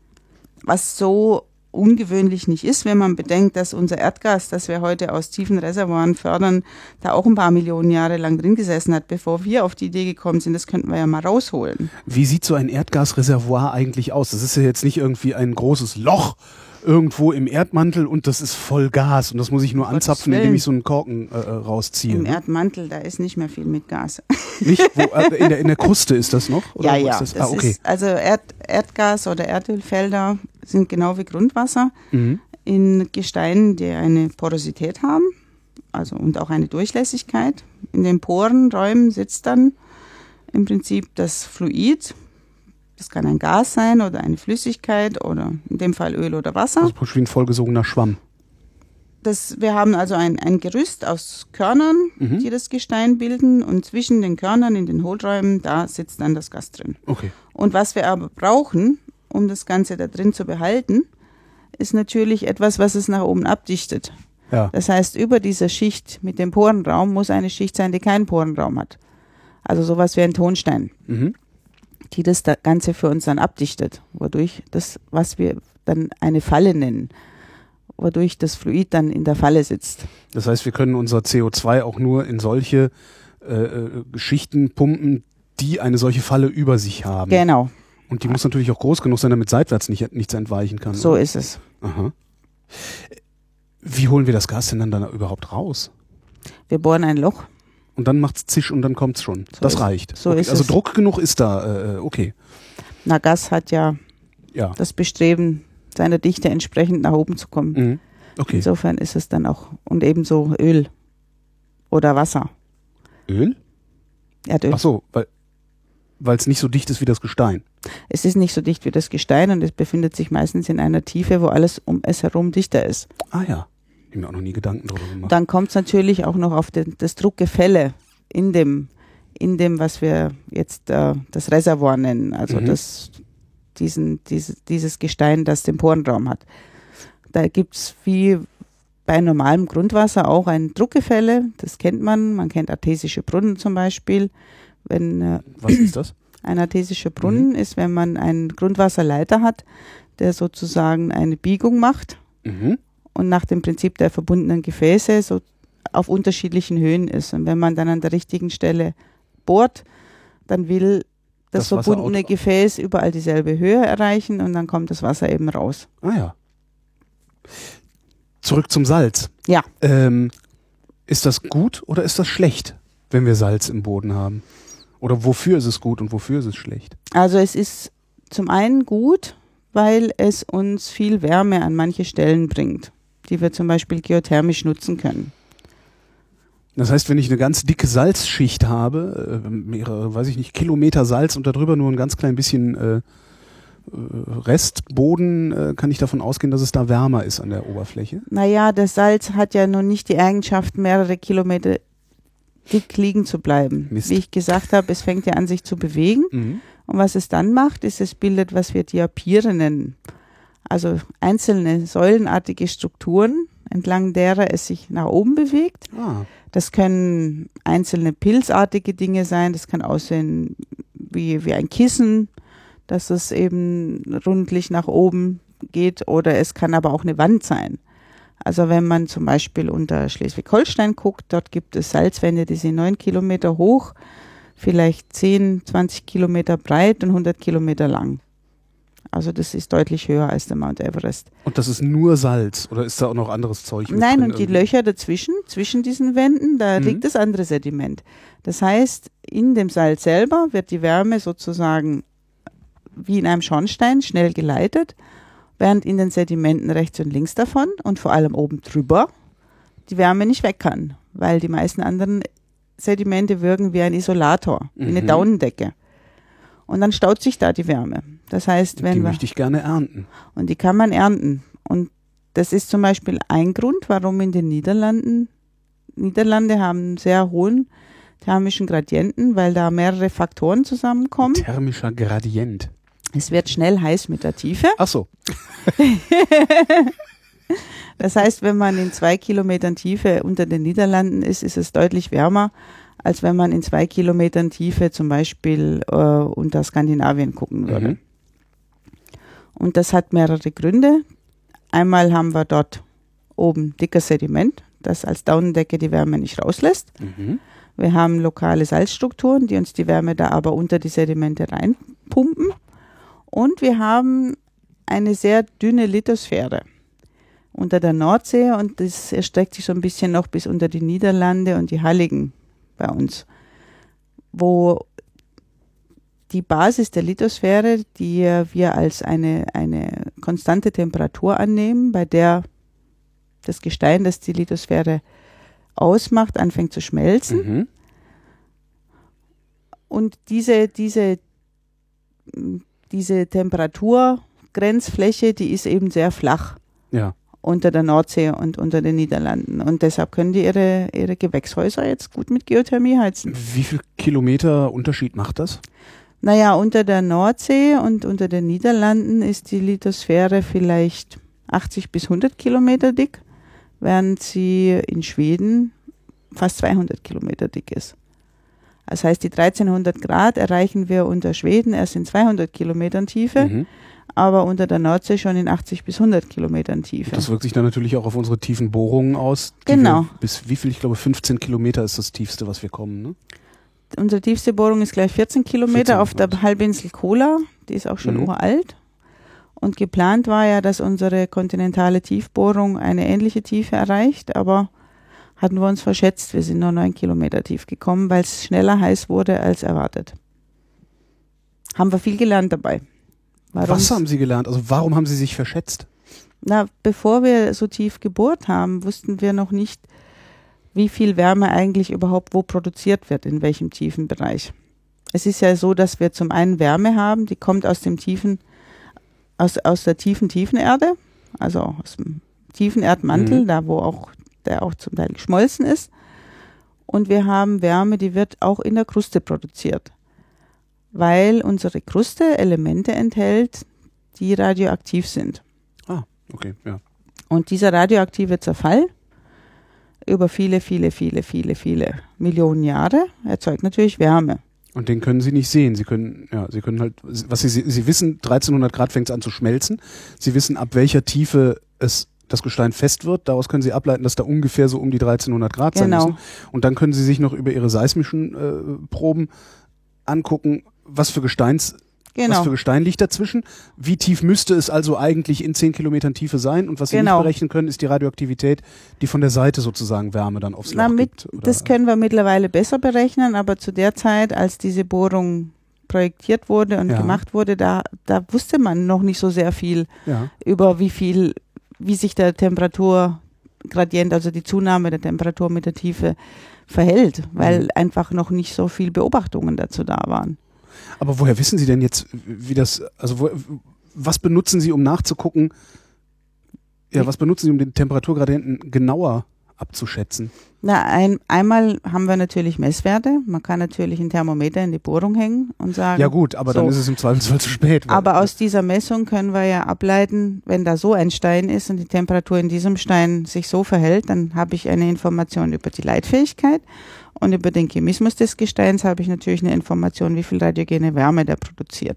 B: Was so ungewöhnlich nicht ist, wenn man bedenkt, dass unser Erdgas, das wir heute aus tiefen Reservoiren fördern, da auch ein paar Millionen Jahre lang drin gesessen hat, bevor wir auf die Idee gekommen sind, das könnten wir ja mal rausholen.
A: Wie sieht so ein Erdgasreservoir eigentlich aus? Das ist ja jetzt nicht irgendwie ein großes Loch irgendwo im Erdmantel und das ist voll Gas und das muss ich nur
B: Gottes
A: anzapfen, indem
B: Willen.
A: ich so einen Korken äh, äh, rausziehe.
B: Im
A: ne?
B: Erdmantel, da ist nicht mehr viel mit Gas.
A: Nicht? Wo, äh, in, der, in der Kruste ist das noch? Oder
B: ja, ja.
A: Ist das?
B: Das
A: ah, okay.
B: ist, also Erd, Erdgas oder Erdölfelder sind genau wie Grundwasser
A: Mhm.
B: in Gesteinen, die eine Porosität haben, also und auch eine Durchlässigkeit. In den Porenräumen sitzt dann im Prinzip das Fluid. Das kann ein Gas sein oder eine Flüssigkeit oder in dem Fall Öl oder Wasser.
A: Also praktisch wie ein vollgesogener Schwamm.
B: Das, wir haben also ein, ein Gerüst aus Körnern,
A: Mhm.
B: die das Gestein bilden und zwischen den Körnern in den Hohlräumen, da sitzt dann das Gas drin.
A: Okay.
B: Und was wir aber brauchen, um das Ganze da drin zu behalten, ist natürlich etwas, was es nach oben abdichtet.
A: Ja.
B: Das heißt, über dieser Schicht mit dem Porenraum muss eine Schicht sein, die keinen Porenraum hat. Also sowas wie ein Tonstein,
A: Mhm.
B: Die das da Ganze für uns dann abdichtet, wodurch das, was wir dann eine Falle nennen, wodurch das Fluid dann in der Falle sitzt.
A: Das heißt, wir können unser CO2 auch nur in solche äh, äh, Schichten pumpen, die eine solche Falle über sich haben.
B: Genau,
A: Und die muss natürlich auch groß genug sein, damit seitwärts nicht, nichts entweichen kann.
B: so
A: oder?
B: ist es.
A: Aha. Wie holen wir das Gas denn dann, dann überhaupt raus?
B: Wir bohren ein Loch.
A: Und dann macht's zisch und dann kommt's schon.
B: So
A: das
B: ist-
A: reicht.
B: so
A: okay.
B: ist
A: also
B: es.
A: Druck genug ist da. Äh, okay.
B: Na, Gas hat ja
A: Ja.
B: das Bestreben, seiner Dichte entsprechend nach oben zu kommen.
A: Mhm. Okay.
B: Insofern ist es dann auch, und ebenso Öl oder Wasser.
A: Öl?
B: Erdöl.
A: Ach so, weil weil es nicht so dicht ist wie das Gestein.
B: Es ist nicht so dicht wie das Gestein und es befindet sich meistens in einer Tiefe, wo alles um es herum dichter ist.
A: Ah ja. Ich mir auch noch nie Gedanken darüber gemacht.
B: Dann kommt es natürlich auch noch auf den, das Druckgefälle in dem, in dem, was wir jetzt äh, das Reservoir nennen, also
A: Mhm.
B: das, diesen, dieses, dieses Gestein, das den Porenraum hat. Da gibt's wie bei normalem Grundwasser auch ein Druckgefälle, das kennt man. Man kennt artesische Brunnen zum Beispiel. Wenn äh,
A: Was ist das?
B: ein artesischer Brunnen ist, wenn man einen Grundwasserleiter hat, der sozusagen eine Biegung macht
A: Mhm.
B: Und nach dem Prinzip der verbundenen Gefäße so auf unterschiedlichen Höhen ist. Und wenn man dann an der richtigen Stelle bohrt, dann will das,
A: Das
B: verbundene Gefäß überall dieselbe Höhe erreichen und dann kommt das Wasser eben raus.
A: Ah ja. Zurück zum Salz.
B: Ja.
A: Ähm, ist das gut oder ist das schlecht, wenn wir Salz im Boden haben? Oder wofür ist es gut und wofür ist es schlecht?
B: Also es ist zum einen gut, weil es uns viel Wärme an manche Stellen bringt, die wir zum Beispiel geothermisch nutzen können.
A: Das heißt, wenn ich eine ganz dicke Salzschicht habe, äh, mehrere, weiß ich nicht, Kilometer Salz und darüber nur ein ganz klein bisschen äh, äh, Restboden, äh, kann ich davon ausgehen, dass es da wärmer ist an der Oberfläche.
B: Naja, das Salz hat ja nun nicht die Eigenschaft, mehrere Kilometer dick liegen zu bleiben.
A: Mist.
B: Wie ich gesagt habe, es fängt ja an, sich zu bewegen.
A: Mhm.
B: Und was es dann macht, ist, es bildet, was wir Diapire nennen. Also einzelne säulenartige Strukturen, entlang derer es sich nach oben bewegt.
A: Ah,
B: Das können einzelne pilzartige Dinge sein, das kann aussehen wie, wie ein Kissen, dass es eben rundlich nach oben geht oder es kann aber auch eine Wand sein. Also wenn man zum Beispiel unter Schleswig-Holstein guckt, dort gibt es Salzwände, die sind neun Kilometer hoch, vielleicht 10, 20 Kilometer breit und 100 Kilometer lang. Also das ist deutlich höher als der Mount Everest.
A: und das ist nur Salz oder ist da auch noch anderes Zeug
B: Nein, und die
A: irgendwie?
B: Löcher dazwischen, zwischen diesen Wänden, da
A: Mhm.
B: liegt das andere Sediment. Das heißt, in dem Salz selber wird die Wärme sozusagen wie in einem Schornstein schnell geleitet, während in den Sedimenten rechts und links davon und vor allem oben drüber die Wärme nicht weg kann, weil die meisten anderen Sedimente wirken wie ein Isolator, wie eine
A: Mhm.
B: Daunendecke. Und dann staut sich da die Wärme. Das heißt, wenn
A: Die
B: wir
A: möchte ich gerne ernten.
B: und die kann man ernten. Und das ist zum Beispiel ein Grund, warum in den Niederlanden, Niederlande haben einen sehr hohen thermischen Gradienten, weil da mehrere Faktoren zusammenkommen.
A: Thermischer Gradient.
B: Es wird schnell heiß mit der Tiefe.
A: Ach so.
B: Das heißt, wenn man in zwei Kilometern Tiefe unter den Niederlanden ist, ist es deutlich wärmer, als wenn man in zwei Kilometern Tiefe zum Beispiel äh, unter Skandinavien gucken würde.
A: Mhm.
B: Und das hat mehrere Gründe. Einmal haben wir dort oben dicker Sediment, das als Daunendecke die Wärme nicht rauslässt.
A: Mhm.
B: Wir haben lokale Salzstrukturen, die uns die Wärme da aber unter die Sedimente reinpumpen. Und wir haben eine sehr dünne Lithosphäre unter der Nordsee und das erstreckt sich so ein bisschen noch bis unter die Niederlande und die Halligen bei uns, wo die Basis der Lithosphäre, die wir als eine, eine konstante Temperatur annehmen, bei der das Gestein, das die Lithosphäre ausmacht, anfängt zu schmelzen.
A: Mhm.
B: Und diese, diese, diese Temperaturgrenzfläche, die ist eben sehr flach
A: Ja.
B: unter der Nordsee und unter den Niederlanden. Und deshalb können die ihre, ihre Gewächshäuser jetzt gut mit Geothermie heizen.
A: Wie viel Kilometer Unterschied macht das?
B: Naja, unter der Nordsee und unter den Niederlanden ist die Lithosphäre vielleicht 80 bis 100 Kilometer dick, während sie in Schweden fast 200 Kilometer dick ist. Das heißt, die 1300 Grad erreichen wir unter Schweden erst in 200 Kilometern Tiefe,
A: Mhm.
B: aber unter der Nordsee schon in 80 bis 100 Kilometern Tiefe.
A: Das wirkt sich dann natürlich auch auf unsere tiefen Bohrungen aus.
B: Genau.
A: Bis wie viel? Ich glaube 15 Kilometer ist das tiefste, was wir kommen. Ne?
B: Unsere tiefste Bohrung ist gleich 14 Kilometer
A: 14,
B: auf der? Halbinsel Kola. Die ist auch schon
A: Mhm.
B: uralt. Und geplant war ja, dass unsere kontinentale Tiefbohrung eine ähnliche Tiefe erreicht, aber hatten wir uns verschätzt. Wir sind nur neun Kilometer tief gekommen, weil es schneller heiß wurde als erwartet. Haben wir viel gelernt dabei. Warum?
A: Was haben Sie gelernt? Also warum haben Sie sich verschätzt?
B: Na, bevor wir so tief gebohrt haben, wussten wir noch nicht, wie viel Wärme eigentlich überhaupt wo produziert wird, in welchem tiefen Bereich. Es ist ja so, dass wir zum einen Wärme haben, die kommt aus dem tiefen, aus, aus der tiefen Tiefenerde, also aus dem tiefen Erdmantel, mhm. da wo auch, der auch zum Teil geschmolzen ist. Und wir haben Wärme, die wird auch in der Kruste produziert, weil unsere Kruste Elemente enthält, die radioaktiv sind.
A: Ah, okay, ja.
B: Und dieser radioaktive Zerfall über viele, viele, viele, viele, viele Millionen Jahre erzeugt natürlich Wärme.
A: Und den können Sie nicht sehen. Sie können, ja, Sie können halt, was Sie, Sie wissen, 1300 Grad fängt es an zu schmelzen. Sie wissen, ab welcher Tiefe es das Gestein fest wird. Daraus können Sie ableiten, dass da ungefähr so um die 1300 Grad sein genau. müssen. Und dann können Sie sich noch über Ihre seismischen äh, Proben angucken, was für Gesteins Genau. Was für Gestein liegt dazwischen? Wie tief müsste es also eigentlich in 10 Kilometern Tiefe sein? Und was Sie genau. nicht berechnen können, ist die Radioaktivität, die von der Seite sozusagen Wärme dann aufs Loch mit, gibt.
B: Oder? Das können wir mittlerweile besser berechnen, aber zu der Zeit, als diese Bohrung projektiert wurde und ja. gemacht wurde, da, da wusste man noch nicht so sehr viel ja. über wie viel, wie sich der Temperaturgradient, also die Zunahme der Temperatur mit der Tiefe verhält, weil mhm. einfach noch nicht so viel Beobachtungen dazu da waren.
A: Aber woher wissen Sie denn jetzt, wie das, also wo, was benutzen Sie, um nachzugucken, ja, was benutzen Sie, um den Temperaturgradienten genauer abzuschätzen?
B: Na, ein, einmal haben wir natürlich Messwerte. Man kann natürlich ein Thermometer in die Bohrung hängen und sagen.
A: Ja gut, aber so. dann ist es im Zweifelsfall zu spät.
B: Aber aus dieser Messung können wir ja ableiten, wenn da so ein Stein ist und die Temperatur in diesem Stein sich so verhält, dann habe ich eine Information über die Leitfähigkeit und über den Chemismus des Gesteins habe ich natürlich eine Information, wie viel radiogene Wärme der produziert.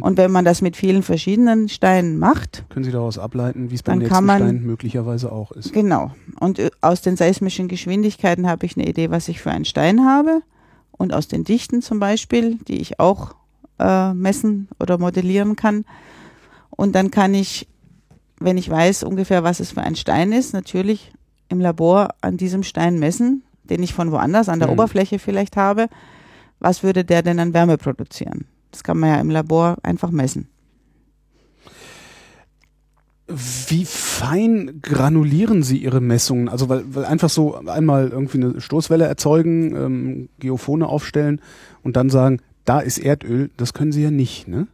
B: Und wenn man das mit vielen verschiedenen Steinen macht,
A: können Sie daraus ableiten, wie es beim nächsten man, Stein möglicherweise auch ist.
B: Genau. Und äh, aus den seismischen Geschwindigkeiten habe ich eine Idee, was ich für einen Stein habe. Und aus den Dichten zum Beispiel, die ich auch äh, messen oder modellieren kann. Und dann kann ich, wenn ich weiß ungefähr, was es für ein Stein ist, natürlich im Labor an diesem Stein messen, den ich von woanders an der mhm. Oberfläche vielleicht habe, was würde der denn an Wärme produzieren? Das kann man ja im Labor einfach messen.
A: Wie fein granulieren Sie Ihre Messungen? Also weil, weil einfach so einmal irgendwie eine Stoßwelle erzeugen, ähm, Geophone aufstellen und dann sagen, da ist Erdöl, das können Sie ja nicht, ne?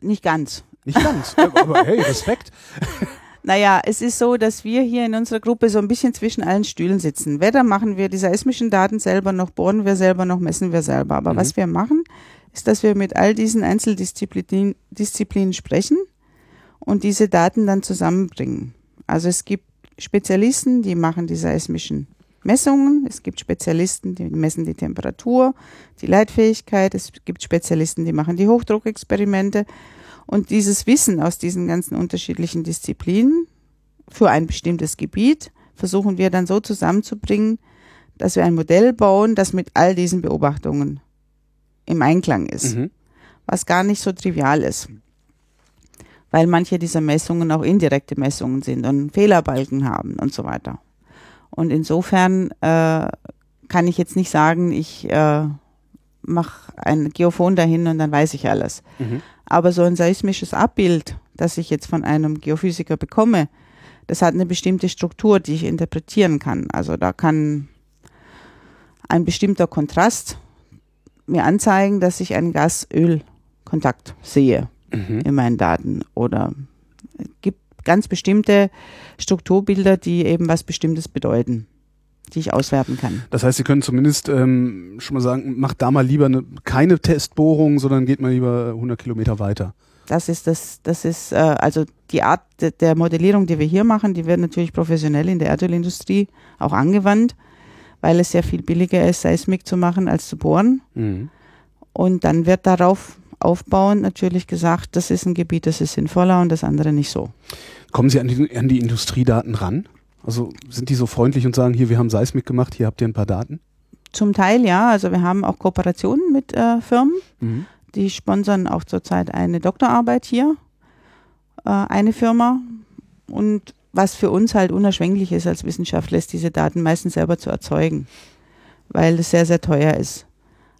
B: Nicht ganz.
A: Nicht ganz, aber hey, Respekt.
B: Naja, es ist so, dass wir hier in unserer Gruppe so ein bisschen zwischen allen Stühlen sitzen. Weder machen wir die seismischen Daten selber, noch bohren wir selber, noch messen wir selber. Aber mhm. was wir machen, ist, dass wir mit all diesen Einzeldisziplinen Disziplinen sprechen und diese Daten dann zusammenbringen. Also es gibt Spezialisten, die machen die seismischen Messungen. Es gibt Spezialisten, die messen die Temperatur, die Leitfähigkeit. Es gibt Spezialisten, die machen die Hochdruckexperimente. Und dieses Wissen aus diesen ganzen unterschiedlichen Disziplinen für ein bestimmtes Gebiet versuchen wir dann so zusammenzubringen, dass wir ein Modell bauen, das mit all diesen Beobachtungen im Einklang ist. Mhm. Was gar nicht so trivial ist. Weil manche dieser Messungen auch indirekte Messungen sind und Fehlerbalken haben und so weiter. Und insofern äh, kann ich jetzt nicht sagen, ich äh, mache ein Geophon dahin und dann weiß ich alles. Mhm. Aber so ein seismisches Abbild, das ich jetzt von einem Geophysiker bekomme, das hat eine bestimmte Struktur, die ich interpretieren kann. Also da kann ein bestimmter Kontrast mir anzeigen, dass ich einen Gas-Öl-Kontakt sehe mhm. in meinen Daten. Oder es gibt ganz bestimmte Strukturbilder, die eben was Bestimmtes bedeuten die ich auswerten kann.
A: Das heißt, Sie können zumindest ähm, schon mal sagen, macht da mal lieber eine, keine Testbohrung, sondern geht mal lieber 100 Kilometer weiter.
B: Das ist das, das ist äh, also die Art der Modellierung, die wir hier machen, die wird natürlich professionell in der Erdölindustrie auch angewandt, weil es sehr viel billiger ist, Seismik zu machen als zu bohren. Mhm. Und dann wird darauf aufbauend natürlich gesagt, das ist ein Gebiet, das ist sinnvoller und das andere nicht so.
A: Kommen Sie an die, an die Industriedaten ran? Also sind die so freundlich und sagen, hier, wir haben Seismik gemacht, hier habt ihr ein paar Daten?
B: Zum Teil ja. Also wir haben auch Kooperationen mit äh, Firmen. Mhm. Die sponsern auch zurzeit eine Doktorarbeit hier, äh, eine Firma. Und was für uns halt unerschwinglich ist als Wissenschaftler, ist diese Daten meistens selber zu erzeugen, weil es sehr, sehr teuer ist.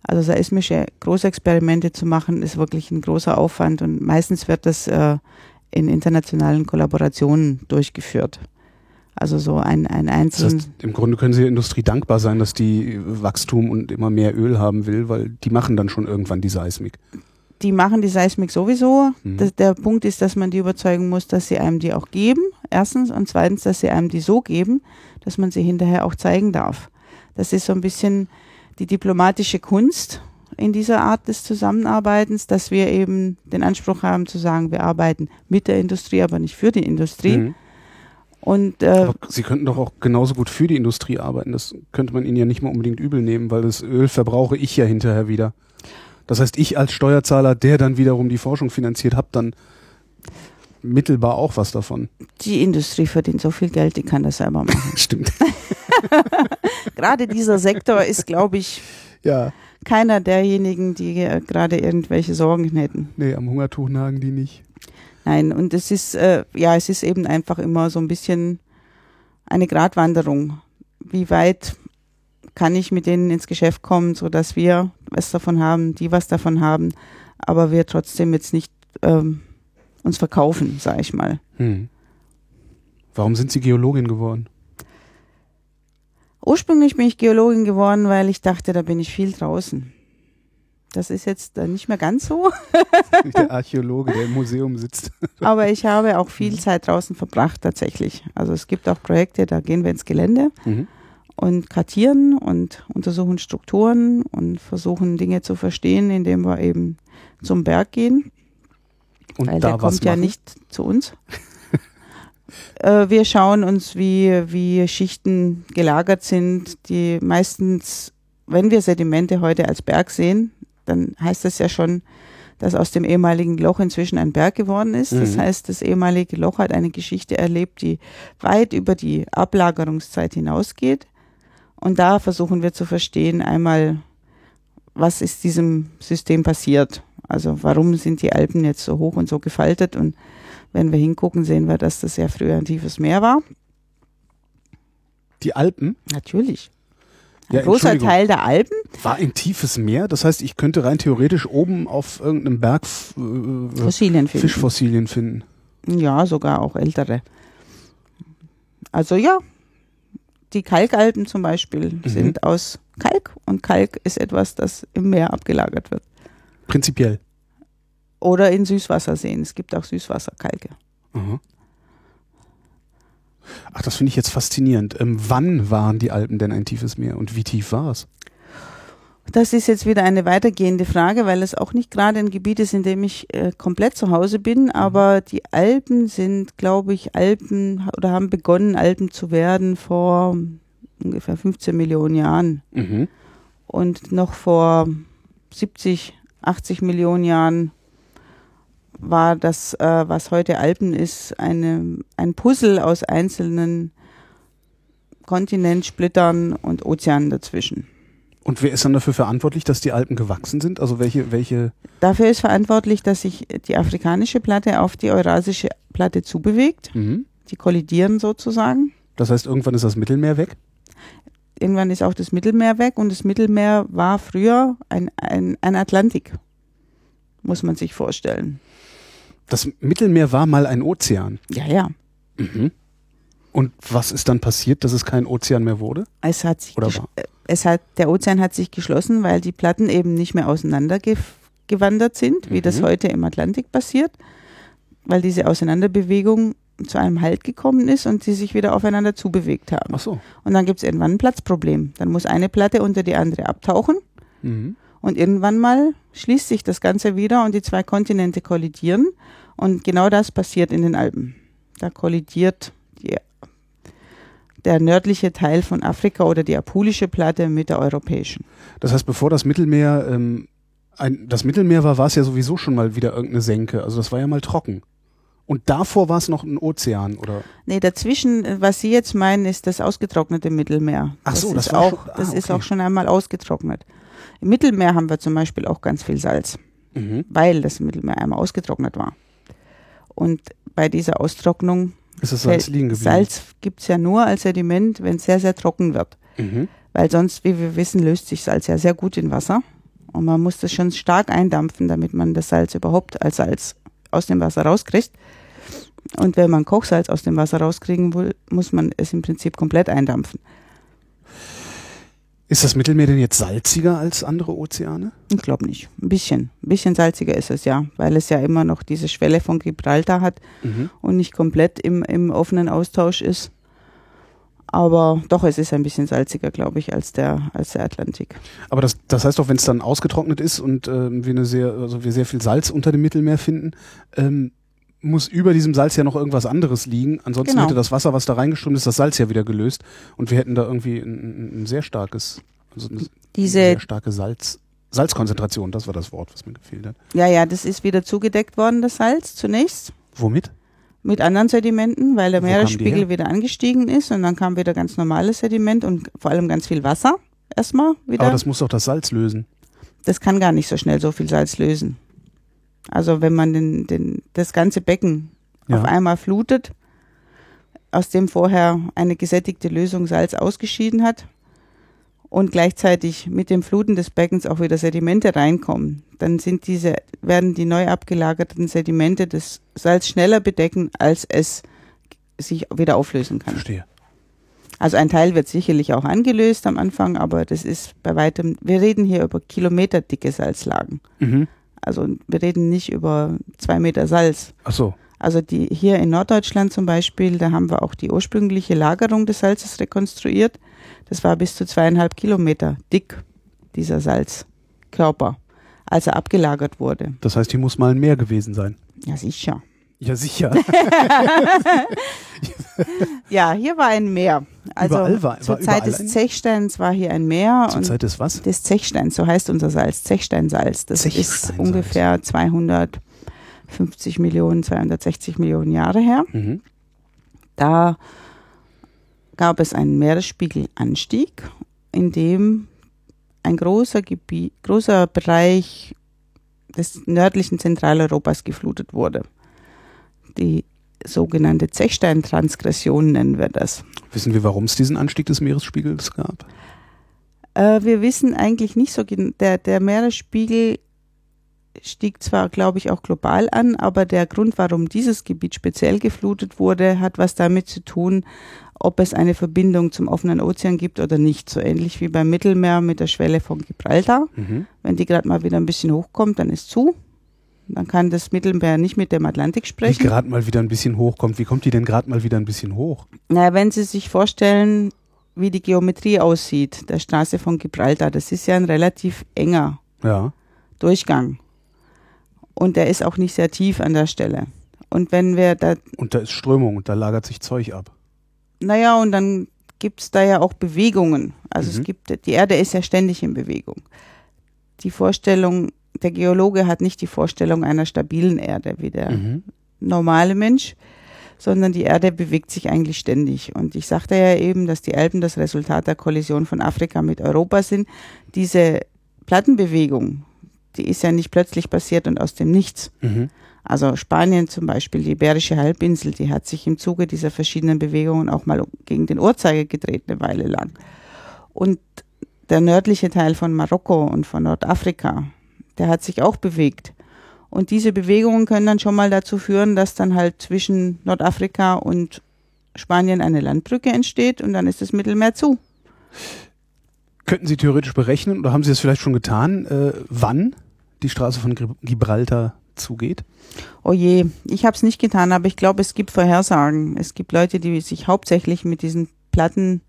B: Also seismische Großexperimente zu machen, ist wirklich ein großer Aufwand und meistens wird das äh, in internationalen Kollaborationen durchgeführt. Also so ein, ein einzelnen.
A: Das heißt, Im Grunde können Sie der Industrie dankbar sein, dass die Wachstum und immer mehr Öl haben will, weil die machen dann schon irgendwann die Seismik.
B: Die machen die Seismik sowieso.
A: Mhm.
B: Das, der Punkt ist, dass man die überzeugen muss, dass sie einem die auch geben. Erstens. Und zweitens, dass sie einem die so geben, dass man sie hinterher auch zeigen darf. Das ist so ein bisschen die diplomatische Kunst in dieser Art des Zusammenarbeitens, dass wir eben den Anspruch haben zu sagen, wir arbeiten mit der Industrie, aber nicht für die Industrie.
A: Mhm.
B: Und äh,
A: Aber Sie könnten doch auch genauso gut für die Industrie arbeiten. Das könnte man Ihnen ja nicht mal unbedingt übel nehmen, weil das Öl verbrauche ich ja hinterher wieder. Das heißt, ich als Steuerzahler, der dann wiederum die Forschung finanziert, habe dann mittelbar auch was davon.
B: die Industrie verdient so viel Geld, die kann das selber machen.
A: Stimmt.
B: Gerade dieser Sektor ist, glaube ich,
A: Ja.
B: keiner derjenigen, die gerade irgendwelche Sorgen hätten.
A: Nee, am Hungertuch nagen die nicht.
B: Nein, und es ist, äh, ja, es ist eben einfach immer so ein bisschen eine Gratwanderung. Wie weit kann ich mit denen ins Geschäft kommen, so dass wir was davon haben, die was davon haben, aber wir trotzdem jetzt nicht ähm, uns verkaufen, sag ich mal.
A: Hm. Warum sind Sie Geologin geworden?
B: Ursprünglich bin ich Geologin geworden, weil ich dachte, da bin ich viel draußen. Das ist jetzt äh, nicht mehr ganz so,
A: Der Archäologe, der im Museum sitzt.
B: aber ich habe auch viel Zeit draußen verbracht tatsächlich. Also es gibt auch Projekte, da gehen wir ins Gelände
A: Mhm.
B: und kartieren und untersuchen Strukturen und versuchen Dinge zu verstehen, indem wir eben zum Berg gehen,
A: Und
B: weil der kommt ja nicht zu uns. äh, wir schauen uns, wie, wie Schichten gelagert sind, die meistens, wenn wir Sedimente heute als Berg sehen, dann heißt das ja schon, dass aus dem ehemaligen Loch inzwischen ein Berg geworden ist. Das
A: Mhm.
B: heißt, das ehemalige Loch hat eine Geschichte erlebt, die weit über die Ablagerungszeit hinausgeht. Und da versuchen wir zu verstehen, einmal, was ist diesem System passiert? Also warum sind die Alpen jetzt so hoch und so gefaltet? Und wenn wir hingucken, sehen wir, dass das ja früher ein tiefes Meer war.
A: Die Alpen
B: Natürlich. Ein
A: Ja,
B: großer. Teil der Alpen.
A: war ein tiefes Meer. Das heißt, ich könnte rein theoretisch oben auf irgendeinem Berg äh,
B: Fossilien finden.
A: Fischfossilien finden.
B: Ja, sogar auch ältere. Also ja, die Kalkalpen zum Beispiel
A: Mhm.
B: sind aus Kalk und Kalk ist etwas, das im Meer abgelagert wird.
A: Prinzipiell.
B: Oder in Süßwasserseen. Es gibt auch Süßwasserkalke.
A: Aha. Ach, das finde ich jetzt faszinierend. Ähm, wann waren die Alpen denn ein tiefes Meer und wie tief war es?
B: Das ist jetzt wieder eine weitergehende Frage, weil es auch nicht gerade ein Gebiet ist, in dem ich äh, komplett zu Hause bin. Aber die Alpen sind, glaube ich, Alpen oder haben begonnen, Alpen zu werden vor ungefähr 15 Millionen Jahren.
A: Mhm.
B: Und noch vor 70, 80 Millionen Jahren war das, äh, was heute Alpen ist, eine, ein Puzzle aus einzelnen Kontinentsplittern und Ozeanen dazwischen.
A: Und wer ist dann dafür verantwortlich, dass die Alpen gewachsen sind? Also welche, welche?
B: Dafür ist verantwortlich, dass sich die afrikanische Platte auf die eurasische Platte zubewegt.
A: Mhm.
B: Die kollidieren sozusagen.
A: Das heißt, irgendwann ist das Mittelmeer weg?
B: Irgendwann ist auch das Mittelmeer weg und das Mittelmeer war früher ein, ein, ein Atlantik. Muss man sich vorstellen.
A: Das Mittelmeer war mal ein Ozean.
B: Ja, ja.
A: Mhm. Und was ist dann passiert, dass es kein Ozean mehr wurde?
B: Es hat sich
A: Oder war?
B: äh, es hat, der Ozean hat sich geschlossen, weil die Platten eben nicht mehr auseinandergewandert sind, wie das
A: Mhm.
B: heute im Atlantik passiert, weil diese Auseinanderbewegung zu einem Halt gekommen ist und sie sich wieder aufeinander zubewegt haben.
A: Ach so.
B: Und dann gibt es irgendwann ein Platzproblem. Dann muss eine Platte unter die andere abtauchen
A: Mhm.
B: und irgendwann mal schließt sich das Ganze wieder und die zwei Kontinente kollidieren. Und genau das passiert in den Alpen. Da kollidiert die, der nördliche Teil von Afrika oder die apulische Platte mit der europäischen.
A: Das heißt, bevor das Mittelmeer ähm, ein, das Mittelmeer war, war es ja sowieso schon mal wieder irgendeine Senke. Also das war ja mal trocken. Und davor war es noch ein Ozean, oder?
B: Nee, dazwischen, äh, was Sie jetzt meinen, ist das ausgetrocknete Mittelmeer.
A: Ach so, das
B: ist
A: war
B: auch,
A: schon- ah,
B: das ist
A: okay.
B: auch schon einmal ausgetrocknet. Im Mittelmeer haben wir zum Beispiel auch ganz viel Salz.
A: Mhm.
B: weil das Mittelmeer einmal ausgetrocknet war. Und bei dieser Austrocknung,
A: Ist das Salz liegen geblieben?
B: Salz gibt es ja nur als Sediment, wenn es sehr, sehr trocken wird.
A: Mhm.
B: Weil sonst, wie wir wissen, löst sich Salz ja sehr gut in Wasser. Und man muss das schon stark eindampfen, damit man das Salz überhaupt als Salz aus dem Wasser rauskriegt. Und wenn man Kochsalz aus dem Wasser rauskriegen will, muss man es im Prinzip komplett eindampfen.
A: Ist das Mittelmeer denn jetzt salziger als andere Ozeane?
B: Ich glaube nicht. Ein bisschen. Ein bisschen salziger ist es ja, weil es ja immer noch diese Schwelle von Gibraltar hat
A: Mhm.
B: und nicht komplett im, im offenen Austausch ist. Aber doch, es ist ein bisschen salziger, glaube ich, als der, als der Atlantik.
A: Aber das, das heißt doch, wenn es dann ausgetrocknet ist und ähm, wir eine sehr, also wir sehr viel Salz unter dem Mittelmeer finden, ähm, muss über diesem Salz ja noch irgendwas anderes liegen. Ansonsten
B: Genau.
A: hätte das Wasser, was da reingeströmt ist, das Salz ja wieder gelöst und wir hätten da irgendwie ein, ein, sehr starkes, also eine
B: Diese,
A: sehr starke Salz, Salzkonzentration. Das war das Wort, was mir gefehlt hat.
B: ja, ja, das ist wieder zugedeckt worden, das Salz, zunächst.
A: Womit?
B: Mit anderen Sedimenten, weil der Meeresspiegel wieder angestiegen ist und dann kam wieder ganz normales Sediment und vor allem ganz viel Wasser erstmal wieder.
A: Aber das muss doch das Salz lösen.
B: das kann gar nicht so schnell so viel Salz lösen. Also wenn man den, den, das ganze Becken
A: Ja.
B: auf einmal flutet, aus dem vorher eine gesättigte Lösung Salz ausgeschieden hat und gleichzeitig mit dem Fluten des Beckens auch wieder Sedimente reinkommen, dann sind diese, werden die neu abgelagerten Sedimente das Salz schneller bedecken, als es sich wieder auflösen kann.
A: Verstehe.
B: Also ein Teil wird sicherlich auch angelöst am Anfang, aber das ist bei weitem, wir reden hier über kilometerdicke Salzlagen.
A: Mhm.
B: Also wir reden nicht über zwei Meter Salz.
A: Ach so.
B: Also die hier in Norddeutschland zum Beispiel, da haben wir auch die ursprüngliche Lagerung des Salzes rekonstruiert. Das war bis zu zweieinhalb Kilometer dick, dieser Salzkörper, als er abgelagert wurde.
A: Das heißt, hier muss mal ein Meer gewesen sein.
B: Ja, sicher.
A: Ja, sicher.
B: Ja, hier war ein Meer. Also
A: Überall war-
B: zur
A: war
B: Zeit des
A: ein-
B: Zechsteins war hier ein Meer.
A: Zur
B: und
A: Zeit des was?
B: des Zechsteins, so heißt unser Salz, Zechsteinsalz. Das ist
A: Zechsteinsalz.
B: ungefähr 250 Millionen, 260 Millionen Jahre her.
A: Mhm.
B: Da gab es einen Meeresspiegelanstieg, in dem ein großer Gebiet, großer Bereich des nördlichen Zentraleuropas geflutet wurde. Die sogenannte Zechsteintransgression nennen wir das.
A: Wissen wir, warum es diesen Anstieg des Meeresspiegels gab?
B: Äh, wir wissen eigentlich nicht so genau, der, der Meeresspiegel stieg zwar, glaube ich, auch global an, aber der Grund, warum dieses Gebiet speziell geflutet wurde, hat was damit zu tun, ob es eine Verbindung zum offenen Ozean gibt oder nicht. So ähnlich wie beim Mittelmeer mit der Schwelle von Gibraltar.
A: Mhm.
B: Wenn die gerade mal wieder ein bisschen hochkommt, dann ist zu. Dann kann das Mittelmeer nicht mit dem Atlantik sprechen.
A: gerade mal wieder ein bisschen hochkommt. Wie kommt die denn gerade mal wieder ein bisschen hoch?
B: Na, wenn Sie sich vorstellen, wie die Geometrie aussieht, der Straße von Gibraltar, das ist ja ein relativ enger
A: Ja.
B: Durchgang. Und der ist auch nicht sehr tief an der Stelle. Und wenn wir da,
A: Und da ist Strömung und da lagert sich Zeug ab.
B: naja, und dann gibt's da ja auch Bewegungen. Also
A: Mhm.
B: es gibt, die Erde ist ja ständig in Bewegung. Die Vorstellung, der Geologe hat nicht die Vorstellung einer stabilen Erde wie der
A: Mhm.
B: normale Mensch, sondern die Erde bewegt sich eigentlich ständig. Und ich sagte ja eben, dass die Alpen das Resultat der Kollision von Afrika mit Europa sind. Diese Plattenbewegung, die ist ja nicht plötzlich passiert und aus dem Nichts.
A: Mhm.
B: Also Spanien zum Beispiel, die Iberische Halbinsel, die hat sich im Zuge dieser verschiedenen Bewegungen auch mal gegen den Uhrzeiger gedreht eine Weile lang. Und der nördliche Teil von Marokko und von Nordafrika, der hat sich auch bewegt. Und diese Bewegungen können dann schon mal dazu führen, dass dann halt zwischen Nordafrika und Spanien eine Landbrücke entsteht und dann ist das Mittelmeer zu.
A: Könnten Sie theoretisch berechnen, oder haben Sie es vielleicht schon getan, äh, wann die Straße von Gib- Gibraltar zugeht?
B: Oh je, ich habe es nicht getan, aber ich glaube, es gibt Vorhersagen. Es gibt Leute, die sich hauptsächlich mit diesen Platten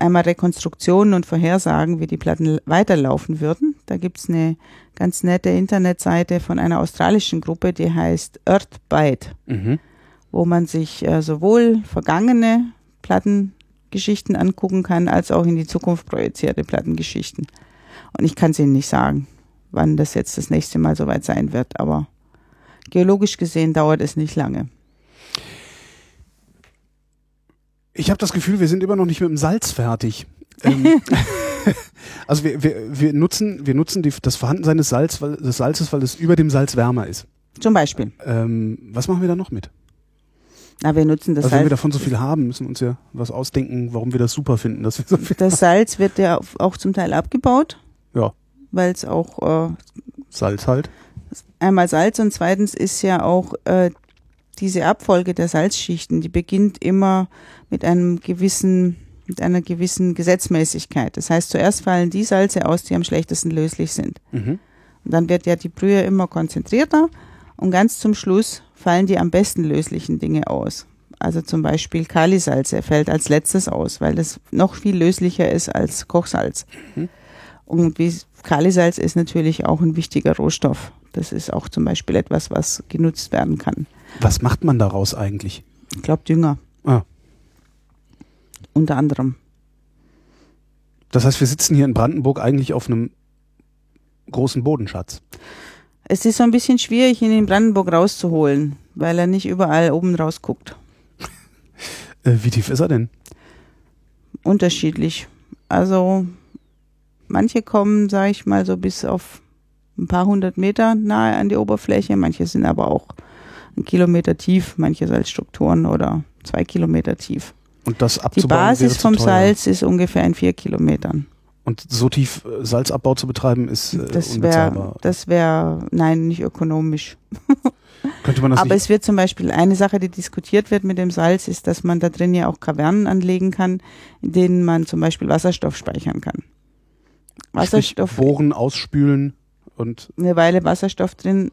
B: einmal Rekonstruktionen und Vorhersagen, wie die Platten weiterlaufen würden. Da gibt's eine ganz nette Internetseite von einer australischen Gruppe, die heißt Earthbite,
A: Mhm.
B: wo man sich äh, sowohl vergangene Plattengeschichten angucken kann, als auch in die Zukunft projizierte Plattengeschichten. Und ich kann es Ihnen nicht sagen, wann das jetzt das nächste Mal soweit sein wird, aber geologisch gesehen dauert es nicht lange.
A: Ich habe das Gefühl, wir sind immer noch nicht mit dem Salz fertig. Ähm, also wir, wir, wir nutzen, wir nutzen die, das Vorhandensein des, Salz, weil, des Salzes, weil es über dem Salz wärmer ist.
B: Zum Beispiel.
A: Ähm, was machen wir da noch mit?
B: Na, wir nutzen das
A: also wenn wir
B: Salz.
A: davon so viel haben, müssen wir uns ja was ausdenken, warum wir das super finden, dass wir so viel
B: Das Salz wird ja auch zum Teil abgebaut.
A: Ja.
B: Weil es auch äh,
A: Salz halt.
B: einmal Salz und zweitens ist ja auch äh, diese Abfolge der Salzschichten, die beginnt immer mit einem gewissen, mit einer gewissen Gesetzmäßigkeit. Das heißt, zuerst fallen die Salze aus, die am schlechtesten löslich sind.
A: Mhm.
B: Und dann wird ja die Brühe immer konzentrierter und ganz zum Schluss fallen die am besten löslichen Dinge aus. Also zum Beispiel Kalisalze fällt als letztes aus, weil das noch viel löslicher ist als Kochsalz.
A: Mhm.
B: Und wie Kalisalz ist natürlich auch ein wichtiger Rohstoff. Das ist auch zum Beispiel etwas, was genutzt werden kann.
A: Was macht man daraus eigentlich?
B: Ich glaube Dünger.
A: Ah.
B: Unter anderem.
A: Das heißt, wir sitzen hier in Brandenburg eigentlich auf einem großen Bodenschatz.
B: Es ist so ein bisschen schwierig, ihn in Brandenburg rauszuholen, weil er nicht überall oben rausguckt.
A: Äh, wie tief ist er denn?
B: Unterschiedlich. Also manche kommen, sage ich mal, so bis auf ein paar hundert Meter nahe an die Oberfläche. Manche sind aber auch ein Kilometer tief, manche Salzstrukturen oder zwei Kilometer tief.
A: Und das
B: Die
A: abzubauen wäre
B: Basis vom
A: teuer.
B: Salz ist ungefähr in vier Kilometern.
A: Und so tief äh, Salzabbau zu betreiben, ist äh,
B: Das wäre,
A: unbezahlbar.
B: das wäre, nein, nicht ökonomisch.
A: Könnte man das
B: Aber es wird zum Beispiel eine Sache, die diskutiert wird mit dem Salz, ist, dass man da drin ja auch Kavernen anlegen kann, in denen man zum Beispiel Wasserstoff speichern kann.
A: sprich,
B: Wasserstoff,
A: bohren, ausspülen und
B: eine Weile Wasserstoff drin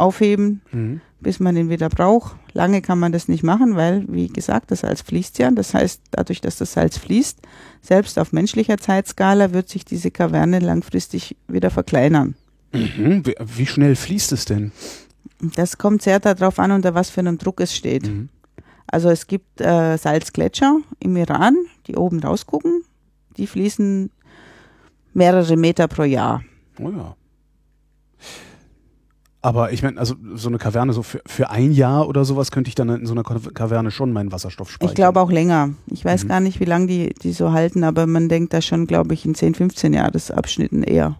B: aufheben,
A: mhm.
B: bis man ihn wieder braucht. Lange kann man das nicht machen, weil, wie gesagt, das Salz fließt ja. Das heißt, dadurch, dass das Salz fließt, selbst auf menschlicher Zeitskala wird sich diese Kaverne langfristig wieder verkleinern.
A: Mhm. Wie, wie schnell fließt es denn?
B: Das kommt sehr darauf an, unter was für einem Druck es steht.
A: Mhm.
B: Also es gibt äh, Salzgletscher im Iran, die oben rausgucken. Die fließen mehrere Meter pro Jahr.
A: Oh ja. Aber ich meine, also so eine Kaverne, so für, für ein Jahr oder sowas könnte ich dann in so einer Ka- Kaverne schon meinen Wasserstoff speichern.
B: Ich glaube auch länger. Ich weiß
A: Mhm.
B: gar nicht, wie lange die, die so halten, aber man denkt da schon, glaube ich, in 10, 15 Jahresabschnitten eher.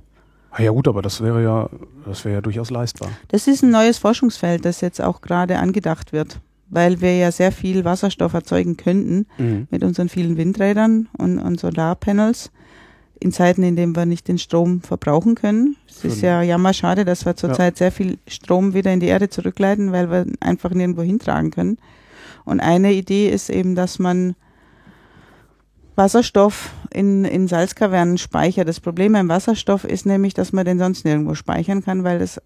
A: Ah Ja gut, aber das wäre ja, das wäre ja durchaus leistbar.
B: Das ist ein neues Forschungsfeld, das jetzt auch gerade angedacht wird, weil wir ja sehr viel Wasserstoff erzeugen könnten
A: Mhm.
B: mit unseren vielen Windrädern und, und Solarpanels in Zeiten, in denen wir nicht den Strom verbrauchen können. Es ist ja jammerschade, dass wir zurzeit sehr viel Strom wieder in die Erde zurückleiten, weil wir einfach nirgendwo hintragen können. Und eine Idee ist eben, dass man Wasserstoff in, in Salzkavernen speichert. Das Problem beim Wasserstoff ist nämlich, dass man den sonst nirgendwo speichern kann, weil das